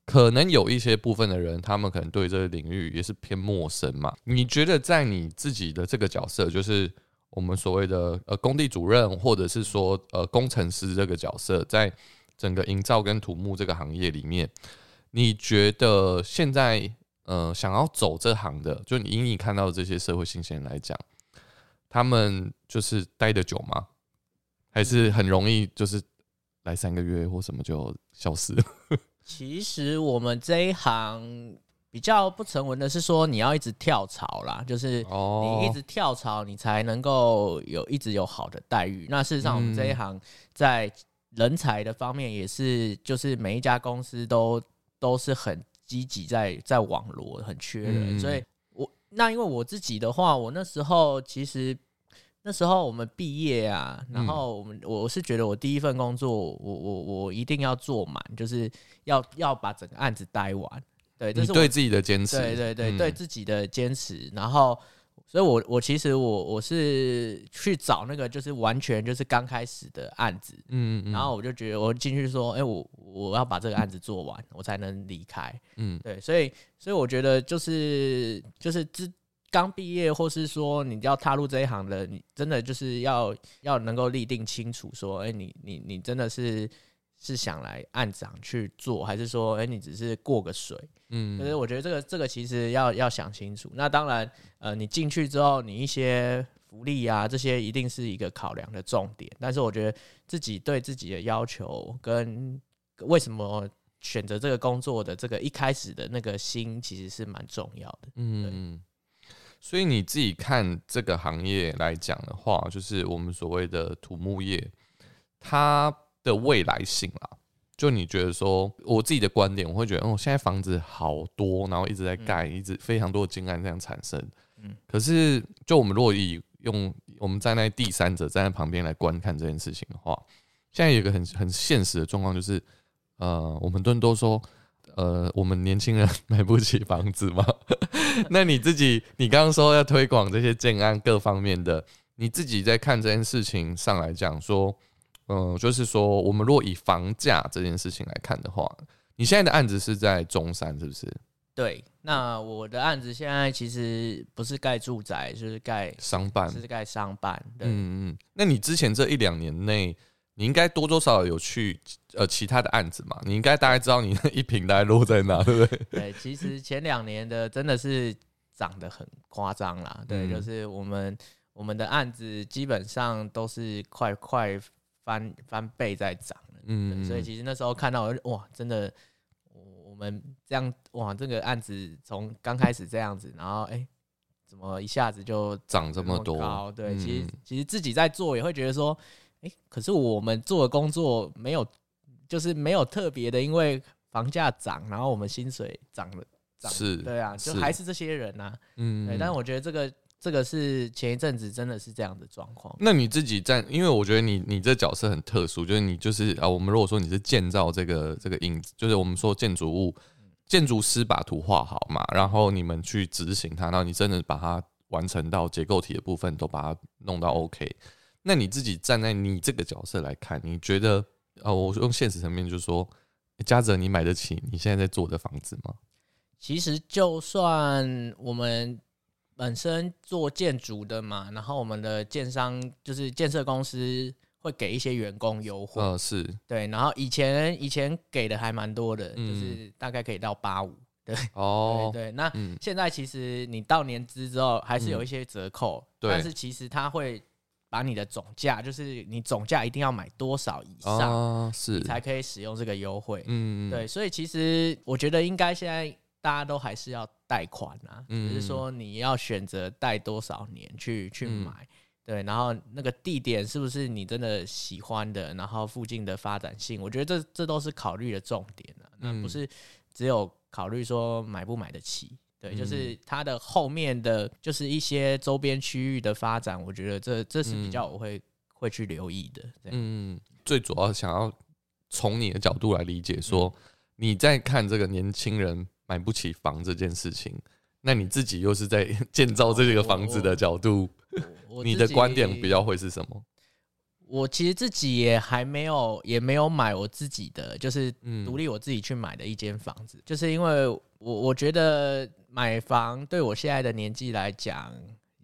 可能有一些部分的人，他们可能对这个领域也是偏陌生嘛。你觉得在你自己的这个角色，就是我们所谓的呃工地主任，或者是说呃工程师这个角色，在整个营造跟土木这个行业里面，你觉得现在呃想要走这行的，就你以你看到的这些社会新鲜人来讲，他们就是待得久吗？还是很容易就是来三个月或什么就消失了？[LAUGHS] 其实我们这一行比较不成文的是说，你要一直跳槽啦，就是哦你一直跳槽，你才能够有一直有好的待遇。那事实上，我们这一嗯行在人才的方面也是，就是每一家公司都都是很积极在在网罗，很缺人。嗯所以我那因为我自己的话，我那时候其实。那时候我们毕业啊，然嗯后我们我是觉得我第一份工作，我我我一定要做满，就是要要把整个案子待完。对，这是我对自己的坚持，对对对，嗯对自己的坚持，然后，所以我我其实我我是去找那个就是完全就是刚开始的案子，嗯嗯，然后我就觉得我进去说，哎、我我要把这个案子做完，我才能离开。嗯对，所以所以我觉得就是就是之刚毕业，或是说你要踏入这一行的，你真的就是要要能够立定清楚，说，哎、你你你真的是是想来按涨去做，还是说，哎、你只是过个水？嗯可是我觉得这个这个其实要要想清楚。那当然，呃，你进去之后，你一些福利啊这些一定是一个考量的重点。但是我觉得自己对自己的要求跟为什么选择这个工作的这个一开始的那个心，其实是蛮重要的。嗯，所以你自己看这个行业来讲的话，就是我们所谓的土木业，它的未来性啦。就你觉得说，我自己的观点，我会觉得，哦，现在房子好多，然后一直在盖，一直非常多的金案这样产生。嗯可是，就我们如果以用我们站在第三者站在旁边来观看这件事情的话，现在有一个很很现实的状况，就是，呃，我们都都说，呃，我们年轻人买不起房子吗？[LAUGHS] 那你自己，你刚刚说要推广这些建案各方面的，你自己在看这件事情上来讲说，嗯、就是说，我们如果以房价这件事情来看的话，你现在的案子是在中山，是不是？对，那我的案子现在其实不是盖住宅，就是盖商办，是盖商办。对，嗯嗯。那你之前这一两年内，你应该多多少少有去呃其他的案子嘛？你应该大概知道你那一平大概落在哪，对不对？[LAUGHS] 对，其实前两年的真的是涨得很夸张啦。对，嗯就是我们我们的案子基本上都是快快翻翻倍在涨了。嗯，所以其实那时候看到哇，真的，我我们这样哇，这个案子从刚开始这样子，然后哎、怎么一下子就涨这么多高？对，其实嗯其实自己在做也会觉得说，哎、可是我们做的工作没有，就是没有特别的，因为房价涨，然后我们薪水涨了，涨是对啊，就还是这些人呐、嗯对，但是我觉得这个这个是前一阵子真的是这样的状况。那你自己在，因为我觉得你你这角色很特殊，就是你就是啊，我们如果说你是建造这个这个影子，就是我们说建筑物，建筑师把图画好嘛，然后你们去执行它，然后你真的把它完成到结构体的部分，都把它弄到 OK。那你自己站在你这个角色来看，你觉得啊，我用现实层面就是说，诶嘉泽，你买得起你现在在做的房子吗？其实就算我们本身做建筑的嘛，然后我们的建商就是建设公司会给一些员工优惠，呃，是，对，然后以前以前给的还蛮多的，嗯就是大概可以到八五，哦，对对。那嗯，现在其实你到年资之后还是有一些折扣，对但是其实它会把你的总价，就是你总价一定要买多少以上，啊，是你，才可以使用这个优惠。嗯，对，所以其实我觉得应该现在大家都还是要贷款啊，嗯只是说你要选择贷多少年去去嗯买。对，然后那个地点是不是你真的喜欢的？然后附近的发展性，我觉得这这都是考虑的重点啊。那嗯不是只有考虑说买不买得起，对，嗯就是它的后面的就是一些周边区域的发展，我觉得这这是比嗯较我会、会去留意的。嗯，最主要想要从你的角度来理解，嗯说你在看这个年轻人买不起房这件事情，那你自己又是在 [LAUGHS] 建造这个房子的角度，你的观点比较会是什么？我其实自己也还没有，也没有买我自己的，就是嗯独立我自己去买的一间房子，就是因为我我觉得买房对我现在的年纪来讲，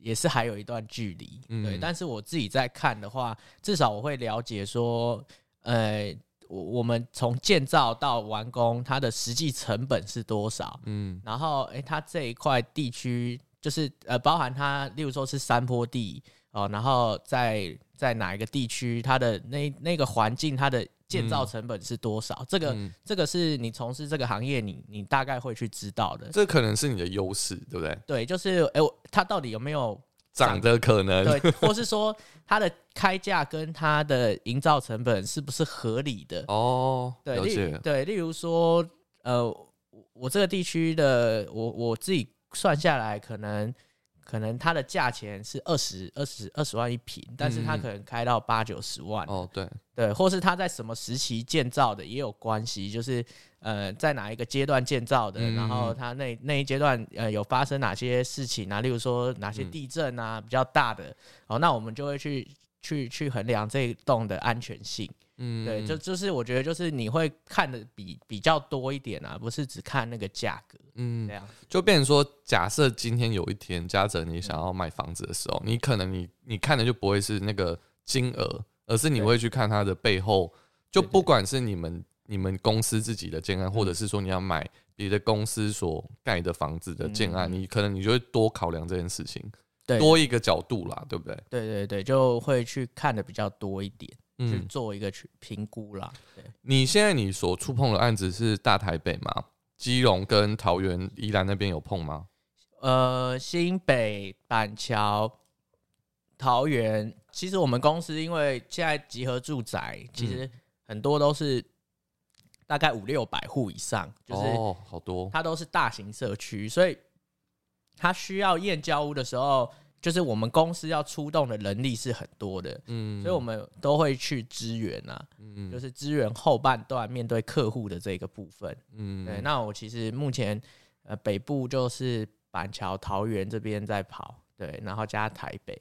也是还有一段距离，嗯对。但是我自己在看的话，至少我会了解说，呃，我我们从建造到完工，它的实际成本是多少，嗯然后，诶，它这一块地区就是呃，包含它，例如说是山坡地哦，然后在在哪一个地区，它的那那个环境，它的建造成本是多少？这个嗯，这个是你从事这个行业，你你大概会去知道的。这可能是你的优势，对不对？对，就是诶，我它到底有没有涨的可能，对，或是说它的开价跟它的营造成本是不是合理的？哦，对，例，对，例如说，呃，我我这个地区的，我我自己算下来，可能可能它的价钱是二十二十二十万一平，但是它嗯。可能开到八九十万，哦，对，对，或是它在什么时期建造的也有关系，就是呃，在哪一个阶段建造的，嗯然后它那那一阶段呃有发生哪些事情啊，例如说哪些嗯地震啊、比较大的，哦，那我们就会去去去衡量这一栋的安全性。嗯，对，就就是我觉得就是你会看的比比较多一点啊，不是只看那个价格嗯。这，样。就变成说，假设今天有一天嘉泽你想要买房子的时候，你可能你你看的就不会是那个金额，而是你会去看它的背后，就不管是你们你们公司自己的建案，或者是说你要买别的公司所盖的房子的建案，嗯你可能你就会多考量这件事情，对，多一个角度啦，对不对？对对对，就会去看的比较多一点，去嗯，做一个去评估啦。对，你现在你所触碰的案子是大台北吗？基隆跟桃园、宜兰那边有碰吗？呃，新北、板桥、桃园，其实我们公司因为现在集合住宅，其实很多都是大概五六百户以上，就是哦，好多，它都是大型社区，所以它需要验交屋的时候，就是我们公司要出动的人力是很多的，嗯所以我们都会去支援啊，嗯就是支援后半段面对客户的这个部分。嗯对，那我其实目前呃北部就是板桥、桃园这边在跑，对，然后加台北。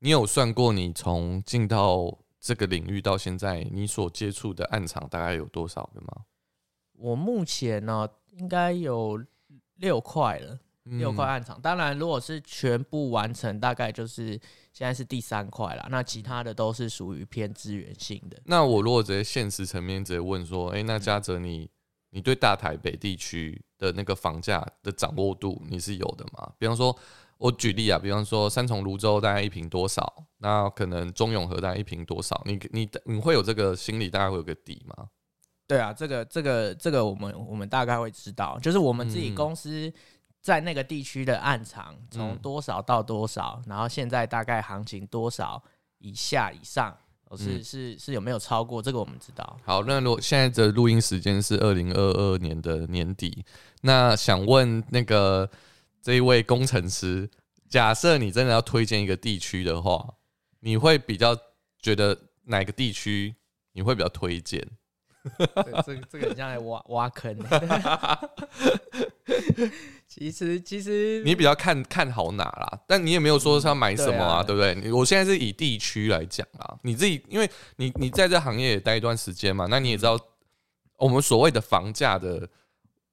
你有算过你从进到这个领域到现在，你所接触的暗场大概有多少个吗？我目前呢应该有六块了，六块嗯暗场。当然，如果是全部完成，大概就是现在是第三块了。那其他的都是属于偏资源性的。那我如果直接现实层面直接问说，哎、那嘉泽你你对大台北地区的那个房价的掌握度你是有的吗？比方说，我举例啊，比方说三重泸州大概一瓶多少，那可能中永和大概一瓶多少，你你你会有这个心理大概会有个底吗？对啊，这个这个这个我们我们大概会知道，就是我们自己嗯公司在那个地区的暗藏从嗯多少到多少，然后现在大概行情多少以下以上，哦是、嗯是是有没有超过？这个我们知道。好，那如果现在的录音时间是二零二二年的年底，那想问那个这一位工程师，假设你真的要推荐一个地区的话，你会比较觉得哪个地区你会比较推荐？这这这个很像在挖挖坑。[LAUGHS] 其实其实你比较看看好哪啦？但你也没有说是要买什么啊，嗯对不对？你我现在是以地区来讲啊，你自己因为你你在这行业也待一段时间嘛，那你也知道我们所谓的房价的。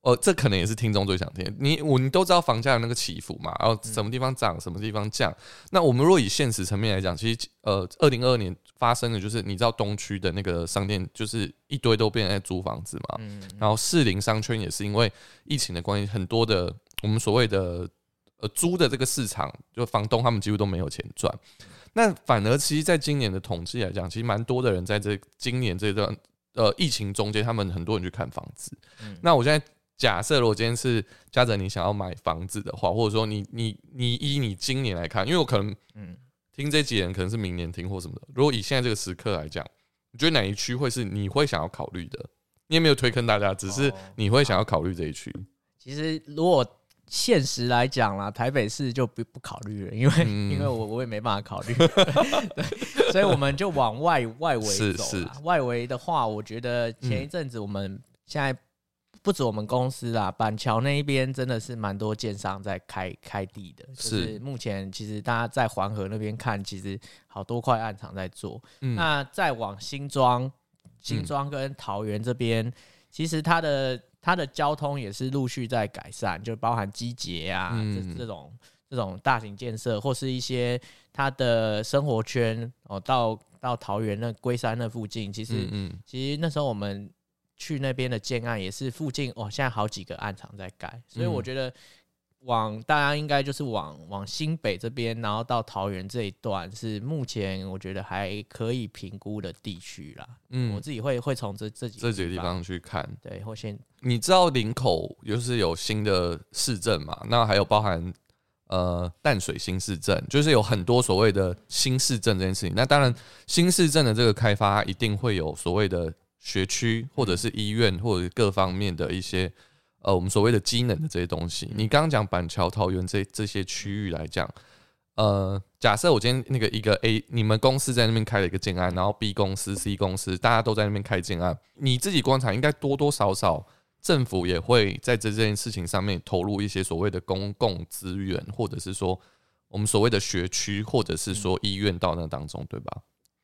呃，这可能也是听众最想听。你我你都知道房价的那个起伏嘛，然后什么地方涨，什么地方降。那我们若以现实层面来讲，其实呃，二零二二年发生的就是你知道东区的那个商店，就是一堆都变成在租房子嘛。嗯然后士林商圈也是因为疫情的关系，很多的我们所谓的呃租的这个市场，就房东他们几乎都没有钱赚。那反而其实，在今年的统计来讲，其实蛮多的人在这今年这段呃疫情中间，他们很多人去看房子。嗯那我现在假设，如果今天是嘉泽，你想要买房子的话，或者说你你你以你今年来看，因为我可能嗯，听这几人可能是明年听或什么的。如果以现在这个时刻来讲，你觉得哪一区会是你会想要考虑的？你也没有推坑大家，只是哦你会想要考虑这一区。其实如果现实来讲啦，台北市就不不考虑了，因为、嗯 [LAUGHS] 因为我我也没办法考虑，[LAUGHS] 对，所以我们就往外外围是走啦是外围的话，我觉得前一阵子我们现在不止我们公司啦，板桥那一边真的是蛮多建商在开开地的，就是是。目前其实大家在黄河那边看，其实好多块暗场在做。嗯。那再往新庄、新庄跟桃园这边，其实它的它的交通也是陆续在改善，就包含机捷啊、嗯。这这种这种大型建设，或是一些它的生活圈哦，到到桃园那龟山那附近，其实、其实那时候我们去那边的建案也是附近哦，现在好几个案场在盖，所以我嗯觉得往大家应该就是往往新北这边，然后到桃园这一段是目前我觉得还可以评估的地区啦。嗯我嗯，自己会会从这这几这几个地方去看。对，或先你知道林口就是有新的市镇嘛？那还有包含呃淡水新市镇，就是有很多所谓的新市镇这件事情。那当然，新市镇的这个开发一定会有所谓的学区或者是医院或者各方面的一些呃我们所谓的机能的这些东西。你刚刚讲板桥、桃园这这些区域来讲。呃，假设我今天那个一个 A，你们公司在那边开了一个建案，然后 B 公司、C 公司大家都在那边开建案，你自己观察应该多多少少政府也会在这件事情上面投入一些所谓的公共资源，或者是说我们所谓的学区，或者是说医院到那当中，对吧？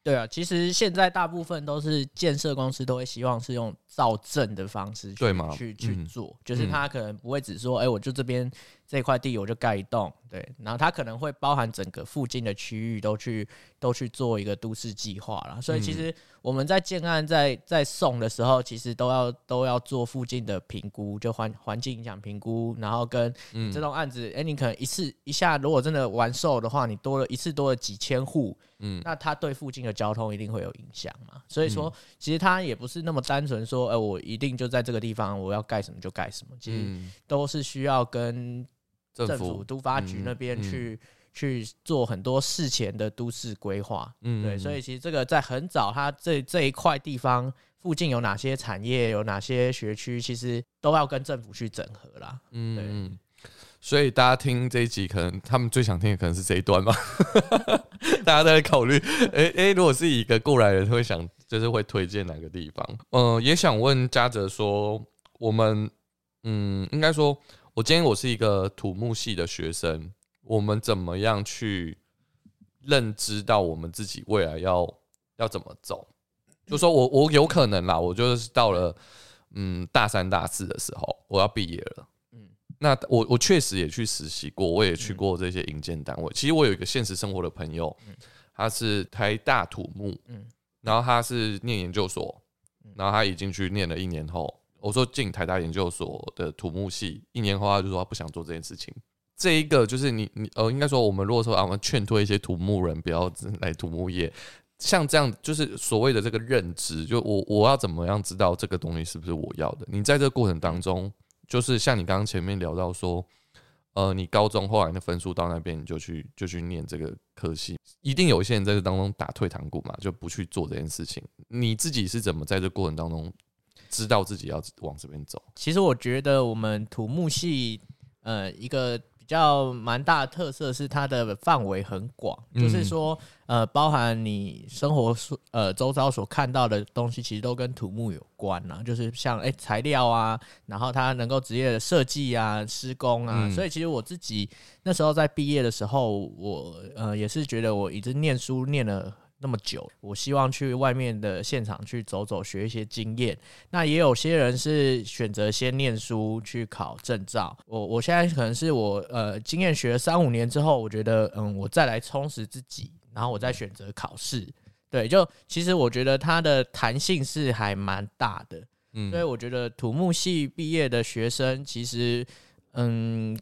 对啊，其实现在大部分都是建设公司都会希望是用造证的方式去去去嗯做，就是嗯他可能不会只说，哎、我就这边这块地我就盖一栋，对，然后它可能会包含整个附近的区域都去都去做一个都市计划了。所以其嗯。实我们在建案在在送的时候，其实都要都要做附近的评估，就环环境影响评估，然后跟嗯。这栋案子，哎、你可能一次一下如果真的完售的话，你多了一次多了几千户，嗯。那它对附近的交通一定会有影响嘛。所以说，其实它也不是那么单纯说，呃，我一定就在这个地方我要盖什么就盖什么，其实嗯，都是需要跟政政府府都发局嗯那边嗯去、去做很多事前的都市规划。嗯对，所以其实这个在很早，它这这一块地方附近有哪些产业，有哪些学区，其实都要跟政府去整合啦。嗯嗯，所以大家听这一集，可能他们最想听的可能是这一段吧。[LAUGHS] 大家都在考虑，哎、哎、如果是一个过来人，会想就是会推荐哪个地方？呃，也想问嘉泽说，我们嗯，应该说，我今天我是一个土木系的学生，我们怎么样去认知到我们自己未来要要怎么走？就说我我有可能啦，我就是到了嗯大三大四的时候，我要毕业了。嗯那我我确实也去实习过，我也去过这些营建单位。其实我有一个现实生活的朋友，他是台大土木，嗯然后他是念研究所，然后他已经去念了一年后，我说进台大研究所的土木系，一年后他就说他不想做这件事情。这一个就是你你呃，应该说我们如果说啊，我们劝退一些土木人不要来土木业，像这样就是所谓的这个认知，就我我要怎么样知道这个东西是不是我要的？你在这个过程当中，就是像你刚刚前面聊到说，呃，你高中后来的分数到那边，你就去就去念这个科系，一定有一些人在这当中打退堂鼓嘛，就不去做这件事情。你自己是怎么在这过程当中知道自己要往这边走？其实我觉得我们土木系，呃，一个比较蛮大的特色是它的范围很广，嗯就是说，呃，包含你生活所呃周遭所看到的东西，其实都跟土木有关啊，就是像哎、材料啊，然后它能够职业的设计啊、施工啊，嗯所以其实我自己那时候在毕业的时候，我呃也是觉得我一直念书念了。那么久，我希望去外面的现场去走走，学一些经验。那也有些人是选择先念书去考证照。我我现在可能是我呃经验学了三五年之后，我觉得嗯，我再来充实自己，然后我再选择考试。对，就其实我觉得它的弹性是还蛮大的，嗯所以我觉得土木系毕业的学生其实嗯。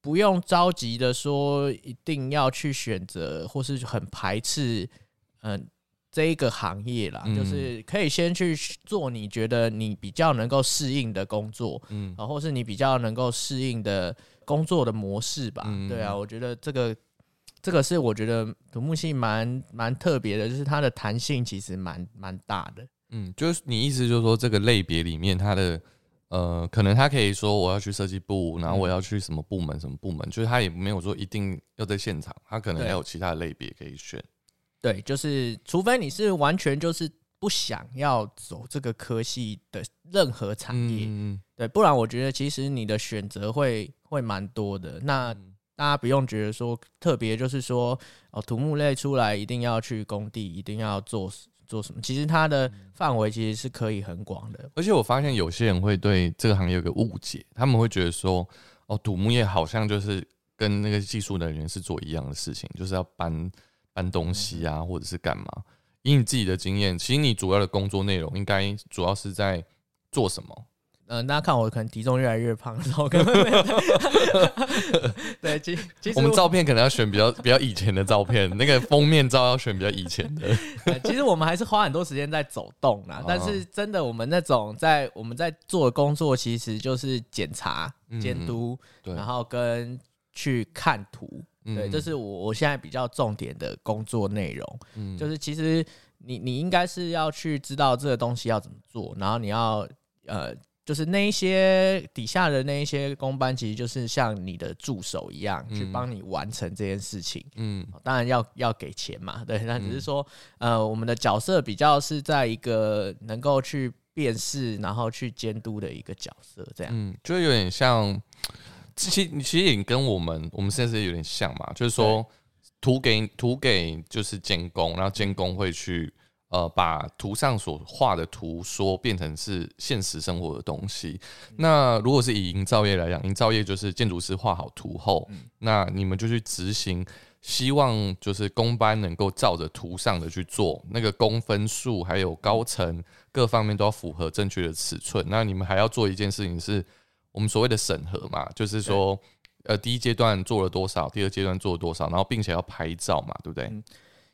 不用着急的说，一定要去选择，或是很排斥，嗯、这一个行业啦，嗯就是可以先去做你觉得你比较能够适应的工作，嗯啊，或是你比较能够适应的工作的模式吧。嗯对啊，我觉得这个这个是我觉得土木系蛮蛮特别的，就是它的弹性其实蛮蛮大的。嗯，就是你意思就是说这个类别里面它的。呃，可能他可以说我要去设计部，然后我要去什么部门什么部门，就是他也没有说一定要在现场，他可能还有其他的类别可以选。对，就是除非你是完全就是不想要走这个科系的任何产业，嗯对，不然我觉得其实你的选择会会蛮多的。那大家不用觉得说特别就是说哦，土木类出来一定要去工地，一定要做做什么？其实它的范围其实是可以很广的。而且我发现有些人会对这个行业有个误解，他们会觉得说，哦，土木业好像就是跟那个技术人员是做一样的事情，就是要搬搬东西啊，或者是干嘛。以你自己的经验，其实你主要的工作内容应该主要是在做什么？嗯、大家看我可能体重越来越胖的时候，可能会 [LAUGHS] 对，其其实我们照片可能要选比较比较以前的照片，那个封面照要选比较以前的。[LAUGHS] 呃其实我们还是花很多时间在走动啦哦。但是真的，我们那种在我们在做的工作，其实就是检查、嗯监督，对，然后跟去看图。对，嗯这是我我现在比较重点的工作内容。嗯就是其实你你应该是要去知道这个东西要怎么做，然后你要呃，就是那一些底下的那一些工班，其实就是像你的助手一样，去嗯帮你完成这件事情。嗯当然要要给钱嘛，对，那只是说，呃，我们的角色比较是在一个能够去辨识，然后去监督的一个角色，这样。嗯，就有点像，其实其实也跟我们我们现在是有点像嘛，就是说图给图给就是监工，然后监工会去呃把图上所画的图说变成是现实生活的东西。那如果是以营造业来讲，营造业就是建筑师画好图后，那你们就去执行。希望就是工班能够照着图上的去做，那个工分数还有高层各方面都要符合正确的尺寸。那你们还要做一件事情是，我们所谓的审核嘛，就是说，呃，第一阶段做了多少，第二阶段做了多少，然后并且要拍照嘛，对不对？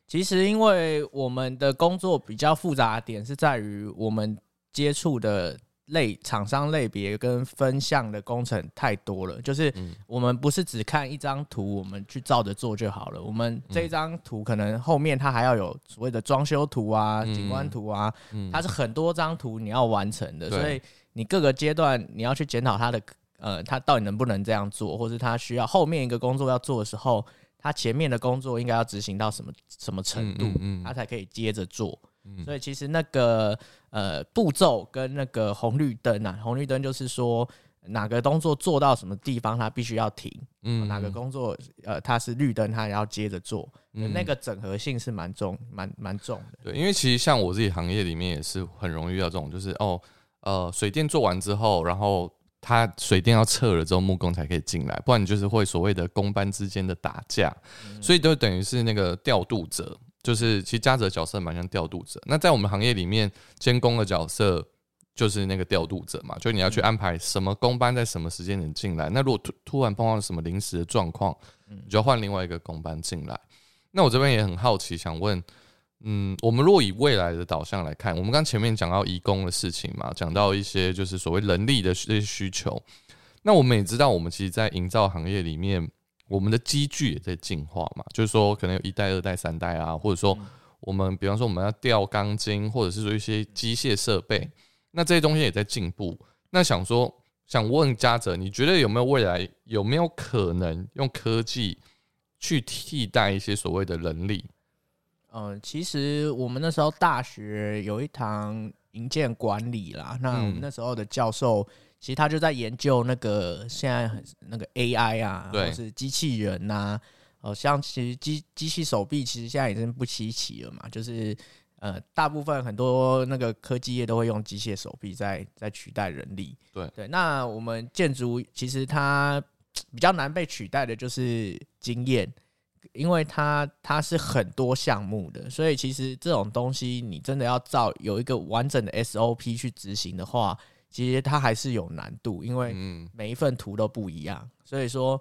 其实因为我们的工作比较复杂的点是在于我们接触的类厂商类别跟分项的工程太多了，就是嗯我们不是只看一张图，我们去照着做就好了。我们这张图可能后面它还要有所谓的装修图啊、嗯景观图啊，嗯它是很多张图你要完成的，所以你各个阶段你要去检讨他的呃，他到底能不能这样做，或是他需要后面一个工作要做的时候，他前面的工作应该要执行到什么什么程度，嗯他才可以接着做。嗯所以其实那个呃步骤跟那个红绿灯啊，红绿灯就是说哪个动作做到什么地方，它必须要停；嗯哪个工作呃它是绿灯，它也要接着做。嗯那个整合性是蛮重、蛮蛮重的。对，因为其实像我自己行业里面也是很容易遇到这种，就是哦，呃，水电做完之后，然后他水电要撤了之后，木工才可以进来，不然你就是会所谓的工班之间的打架，所以就等于是那个调度者，就是其实家者角色蛮像调度者。那在我们行业里面，监工的角色就是那个调度者嘛，就你要去安排什么工班在什么时间点进来。那如果突突然碰到什么临时的状况，你就要换另外一个工班进来。那我这边也很好奇，想问，嗯，我们若以未来的导向来看，我们刚前面讲到移工的事情嘛，讲到一些就是所谓人力的这些需求。那我们也知道，我们其实，在营造行业里面，我们的机具也在进化嘛，就是说，可能有一代、二代、三代啊，或者说，我们比方说我们要吊钢筋，或者是说一些机械设备，那这些东西也在进步。那想说，想问嘉泽，你觉得有没有未来有没有可能用科技去替代一些所谓的人力？嗯，其实我们那时候大学有一堂营建管理啦，那我们嗯那时候的教授其实他就在研究那个现在很那个 AI 啊，对或是机器人呐、呃，像其实机机器手臂其实现在已经不稀奇了嘛，就是呃，大部分很多那个科技业都会用机械手臂在在取代人力。对对，那我们建筑其实它 [TSK] 比较难被取代的就是经验。因为它它是很多项目的，所以其实这种东西你真的要照有一个完整的 SOP 去执行的话，其实它还是有难度，因为嗯。每一份图都不一样。所以说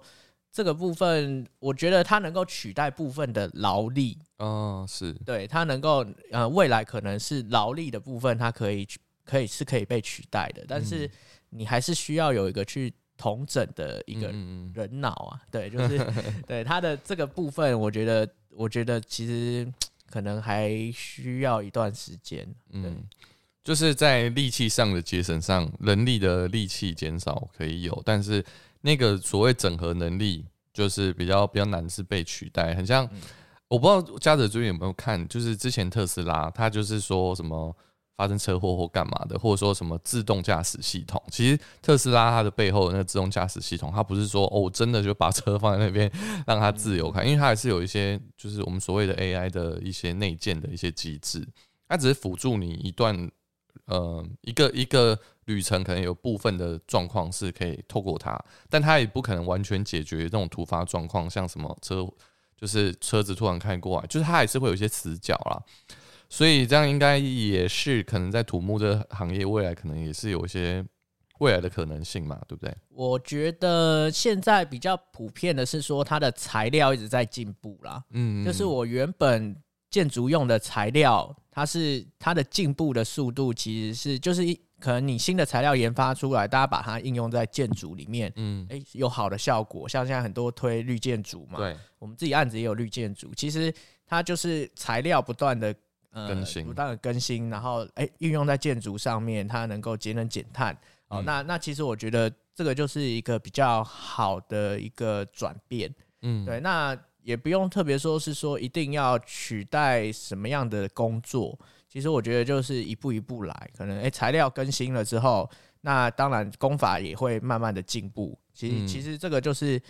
这个部分，我觉得它能够取代部分的劳力，哦，是，对它能够呃未来可能是劳力的部分，它可以取可以是可以被取代的，但是你还是需要有一个去统整的一个人脑啊，[LAUGHS] 对，就是 [LAUGHS] 对它的这个部分，我觉得，我觉得其实可能还需要一段时间。嗯，就是在力气上的节省上，人力的力气减少可以有，但是那个所谓整合能力，就是比较比较难是被取代。很像，嗯我不知道嘉泽最近有没有看，就是之前特斯拉，他就是说什么。发生车祸或干嘛的，或者说什么自动驾驶系统，其实特斯拉它的背后那个自动驾驶系统，它不是说哦，真的就把车放在那边让它自由开，因为它还是有一些就是我们所谓的 AI 的一些内建的一些机制，它只是辅助你一段呃一个一个旅程，可能有部分的状况是可以透过它，但它也不可能完全解决这种突发状况，像什么车就是车子突然开过来，就是它还是会有一些死角啦。所以这样应该也是可能在土木这个行业未来可能也是有一些未来的可能性嘛，对不对？我觉得现在比较普遍的是说，它的材料一直在进步啦。嗯，就是我原本建筑用的材料，它是它的进步的速度其实是就是一可能你新的材料研发出来，大家把它应用在建筑里面，嗯，诶、有好的效果。像现在很多推绿建筑嘛，对，我们自己案子也有绿建筑，其实它就是材料不断的呃更新不断的更新，然后哎运用在建筑上面，它能够节能减碳。哦，嗯那那其实我觉得这个就是一个比较好的一个转变。嗯，对，那也不用特别说是说一定要取代什么样的工作，其实我觉得就是一步一步来，可能诶、材料更新了之后，那当然工法也会慢慢的进步。其实、嗯其实这个就是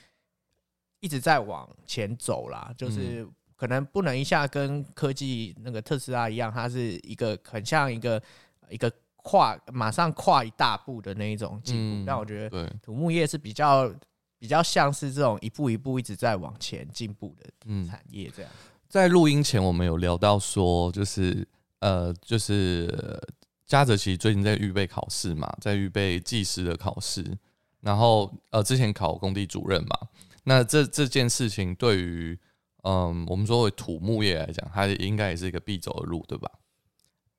一直在往前走啦，嗯就是可能不能一下跟科技那个特斯拉一样，它是一个很像一个一个跨马上跨一大步的那一种进步，嗯但我觉得对，土木业是比较比较像是这种一步一步一直在往前进步的嗯，产业，这样。在录音前我们有聊到说，就是呃，就是呃嘉泽其实最近在预备考试嘛，在预备技师的考试，然后呃之前考工地主任嘛，那这这件事情对于嗯我们说为土木业来讲，它应该也是一个必走的路，对吧？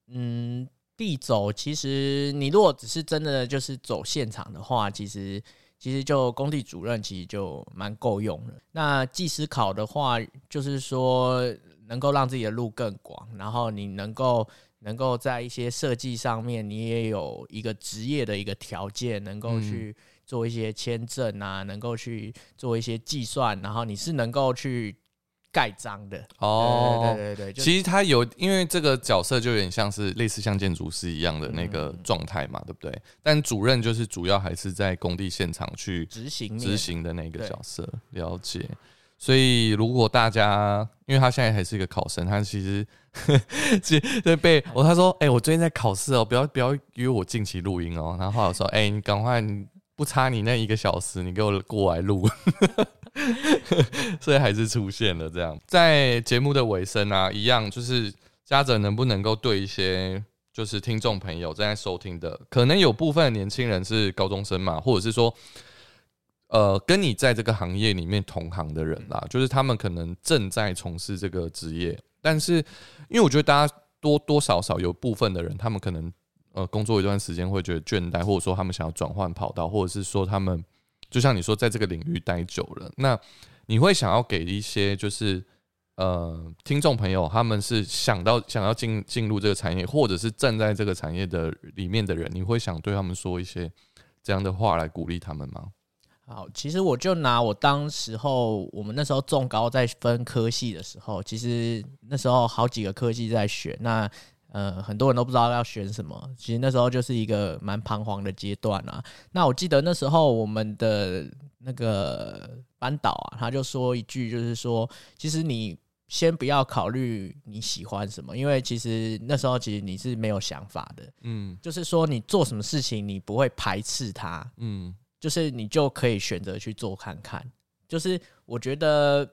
嗯，必走。其实你如果只是真的就是走现场的话，其实其实就工地主任其实就蛮够用了。那技师考的话，就是说能够让自己的路更广，然后你能够能够在一些设计上面，你也有一个职业的一个条件，能够嗯去、做一些签证啊，能够去做一些计算，然后你是能够去盖章的。哦，对对对其实他有，因为这个角色就有点像是类似像建筑师一样的那个嗯状态嘛，对不对？但主任就是主要还是在工地现场去执行执行的那个角色，了解。所以如果大家，因为他现在还是一个考生，他其实 [LAUGHS] 其实被我他说，哎、我最近在考试哦，不要不要约我近期录音哦。然后我说，哎、你赶快，你不差你那一个小时，你给我过来录。[LAUGHS] [LAUGHS] 所以还是出现了这样，在节目的尾声啊，一样就是嘉泽能不能够对一些就是听众朋友正在收听的，可能有部分年轻人是高中生嘛，或者是说，呃，跟你在这个行业里面同行的人啦，就是他们可能正在从事这个职业，但是因为我觉得大家多多少少有部分的人，他们可能呃工作一段时间会觉得倦怠，或者说他们想要转换跑道，或者是说他们就像你说在这个领域待久了，那你会想要给一些就是呃听众朋友，他们是想到想要进进入这个产业，或者是站在这个产业的里面的人，你会想对他们说一些这样的话来鼓励他们吗？好，其实我就拿我当时候我们那时候重高在分科系的时候，其实那时候好几个科系在选，那呃很多人都不知道要选什么，其实那时候就是一个蛮彷徨的阶段啊。那我记得那时候我们的那个班导啊，他就说一句，就是说，其实你先不要考虑你喜欢什么，因为其实那时候其实你是没有想法的，嗯。就是说你做什么事情你不会排斥它，嗯。就是你就可以选择去做看看。就是我觉得，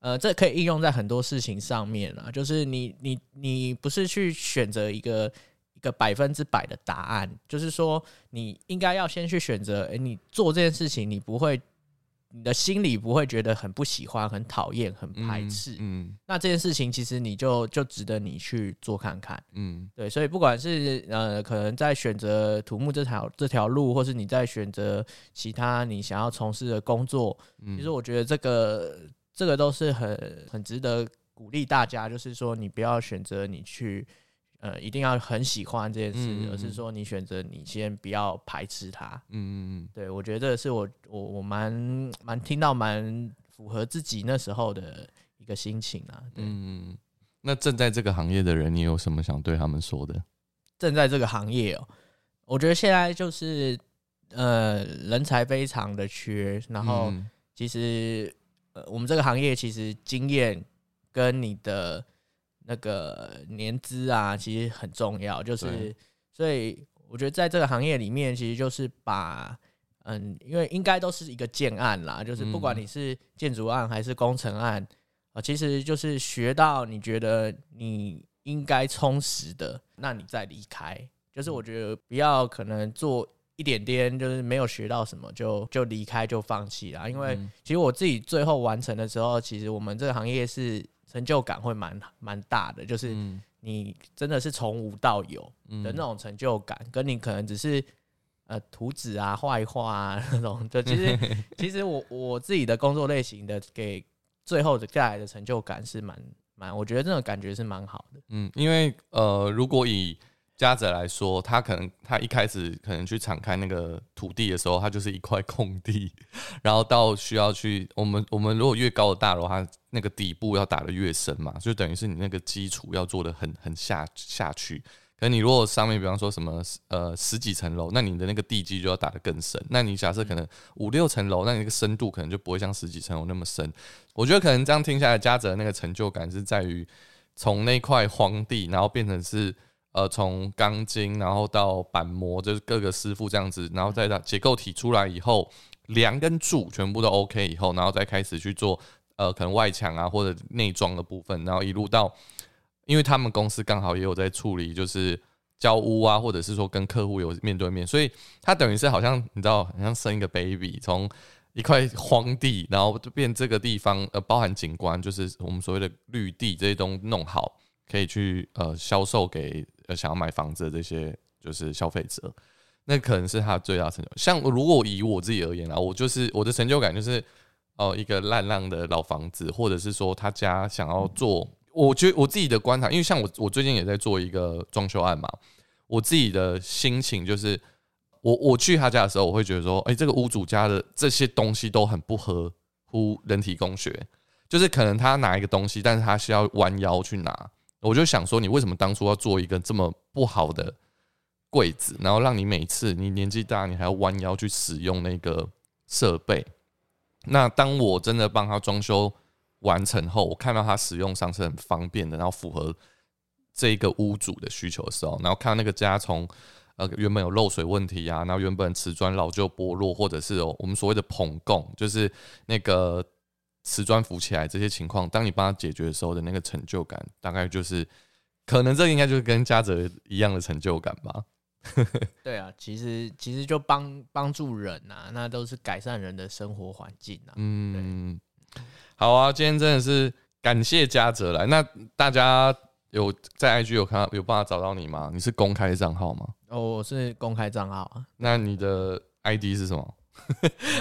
呃，这可以应用在很多事情上面啊。就是你你你不是去选择一个一个百分之百的答案，就是说你应该要先去选择，诶，你做这件事情，你不会。你的心里不会觉得很不喜欢、很讨厌、很排斥，嗯那这件事情其实你就就值得你去做看看。嗯对，所以不管是呃，可能在选择土木这条这条路，或是你在选择其他你想要从事的工作，嗯其实我觉得这个这个都是很很值得鼓励大家，就是说你不要选择你去呃一定要很喜欢这件事，嗯嗯而是说你选择你先不要排斥它。嗯嗯嗯对我觉得这个是我我我蛮蛮听到蛮符合自己那时候的一个心情啊。對，嗯，那正在这个行业的人，你有什么想对他们说的？正在这个行业哦，我觉得现在就是呃人才非常的缺，然后嗯其实呃我们这个行业其实经验跟你的那个年资啊，其实很重要，就是所以我觉得在这个行业里面，其实就是把。嗯，因为应该都是一个建案啦，就是不管嗯你是建筑案还是工程案，啊、其实就是学到你觉得你应该充实的，那你再离开。就是我觉得不要可能做一点点，就是没有学到什么就就离开就放弃了。因为嗯其实我自己最后完成的时候，其实我们这个行业是成就感会蛮蛮大的，就是嗯你真的是从无到有嗯的那种成就感，跟你可能只是呃图纸啊、画一画啊那种，[LAUGHS] 就其实其实我我自己的工作类型的给最后的带来的成就感是蛮蛮，我觉得这种感觉是蛮好的。嗯，因为呃，如果以嘉泽来说，他可能他一开始可能去敞开那个土地的时候，它就是一块空地，然后到需要去我们我们如果越高的大楼，它那个底部要打得越深嘛，就等于是你那个基础要做的很很下下去。可你如果上面比方说什么呃十几层楼，那你的那个地基就要打得更深。那你假设可能五六层楼，那你那个深度可能就不会像十几层楼那么深。我觉得可能这样听下来，嘉泽那个成就感是在于从那块荒地，然后变成是呃从钢筋，然后到板模，就是各个师傅这样子，然后再到结构体出来以后，梁跟柱全部都 OK 以后，然后再开始去做呃可能外墙啊或者内装的部分，然后一路到，因为他们公司刚好也有在处理就是。交屋啊，或者是说跟客户有面对面，所以他等于是好像你知道，好像生一个 baby，从一块 [LAUGHS] 荒地，然后就变这个地方，呃，包含景观，就是我们所谓的绿地这些东西弄好，可以去呃销售给呃想要买房子的这些就是消费者，那可能是他最大成就。像如果以我自己而言啊，我就是我的成就感就是哦、呃一个烂烂的老房子，或者是说他家想要做，我觉得我自己的观察，因为像我我最近也在做一个装修案嘛，我自己的心情就是。我我去他家的时候，我会觉得说，哎、这个屋主家的这些东西都很不合乎人体工学，就是可能他拿一个东西，但是他需要弯腰去拿，我就想说，你为什么当初要做一个这么不好的柜子，然后让你每次你年纪大，你还要弯腰去使用那个设备？那当我真的帮他装修完成后，我看到他使用上是很方便的，然后符合这个屋主的需求的时候，然后看到那个家从呃原本有漏水问题啊，然后原本瓷砖老旧剥落，或者是我们所谓的捧供，就是那个瓷砖浮起来这些情况，当你帮他解决的时候的那个成就感，大概就是可能这应该就是跟嘉泽一样的成就感吧。[LAUGHS] 对啊，其实其实就帮帮助人啊，那都是改善人的生活环境啊。嗯，好啊，今天真的是感谢嘉泽来。那大家有在 IG 有看到有办法找到你吗？你是公开账号吗？哦，我是公开账号啊，那你的 ID 是什么？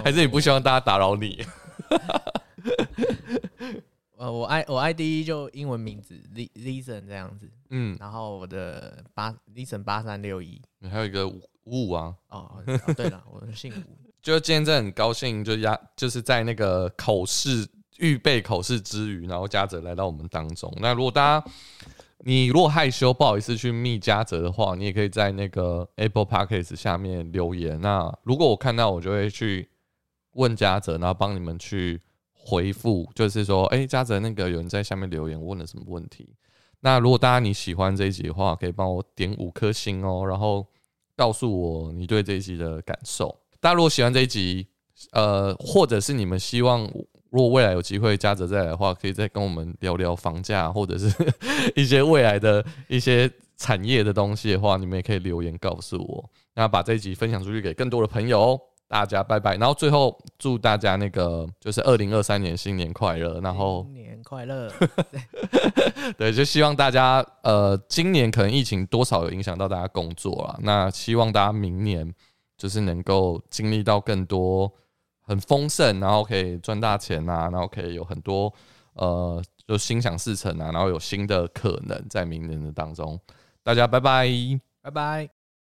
还是你不希望大家打扰你？[LAUGHS] 呃，我 i 我 ID 就英文名字 Li Listen 这样子，嗯，然后我的八 Listen 八三六一你还有一个五五五啊。哦，哦对了，我姓吴，[LAUGHS] 就今天真的很高兴，就压就是在那个口试预备口试之余，然后嘉泽来到我们当中。那如果大家你如果害羞不好意思去密嘉泽的话，你也可以在那个 Apple Podcast 下面留言。那如果我看到，我就会去问嘉泽，然后帮你们去回复，就是说，哎、嘉泽那个有人在下面留言问了什么问题。那如果大家你喜欢这一集的话，可以帮我点五颗星哦，然后告诉我你对这一集的感受。大家如果喜欢这一集，呃，或者是你们希望如果未来有机会嘉泽再来的话，可以再跟我们聊聊房价，或者是 [LAUGHS] 一些未来的一些产业的东西的话，你们也可以留言告诉我。那把这一集分享出去给更多的朋友。大家拜拜，然后最后祝大家那个就是二零二三年新年快乐，然后新年快乐，[LAUGHS] 对，就希望大家呃，今年可能疫情多少有影响到大家工作了。那希望大家明年就是能够经历到更多很丰盛，然后可以赚大钱啊，然后可以有很多呃，就心想事成啊，然后有新的可能在明年的当中。大家拜拜。拜拜。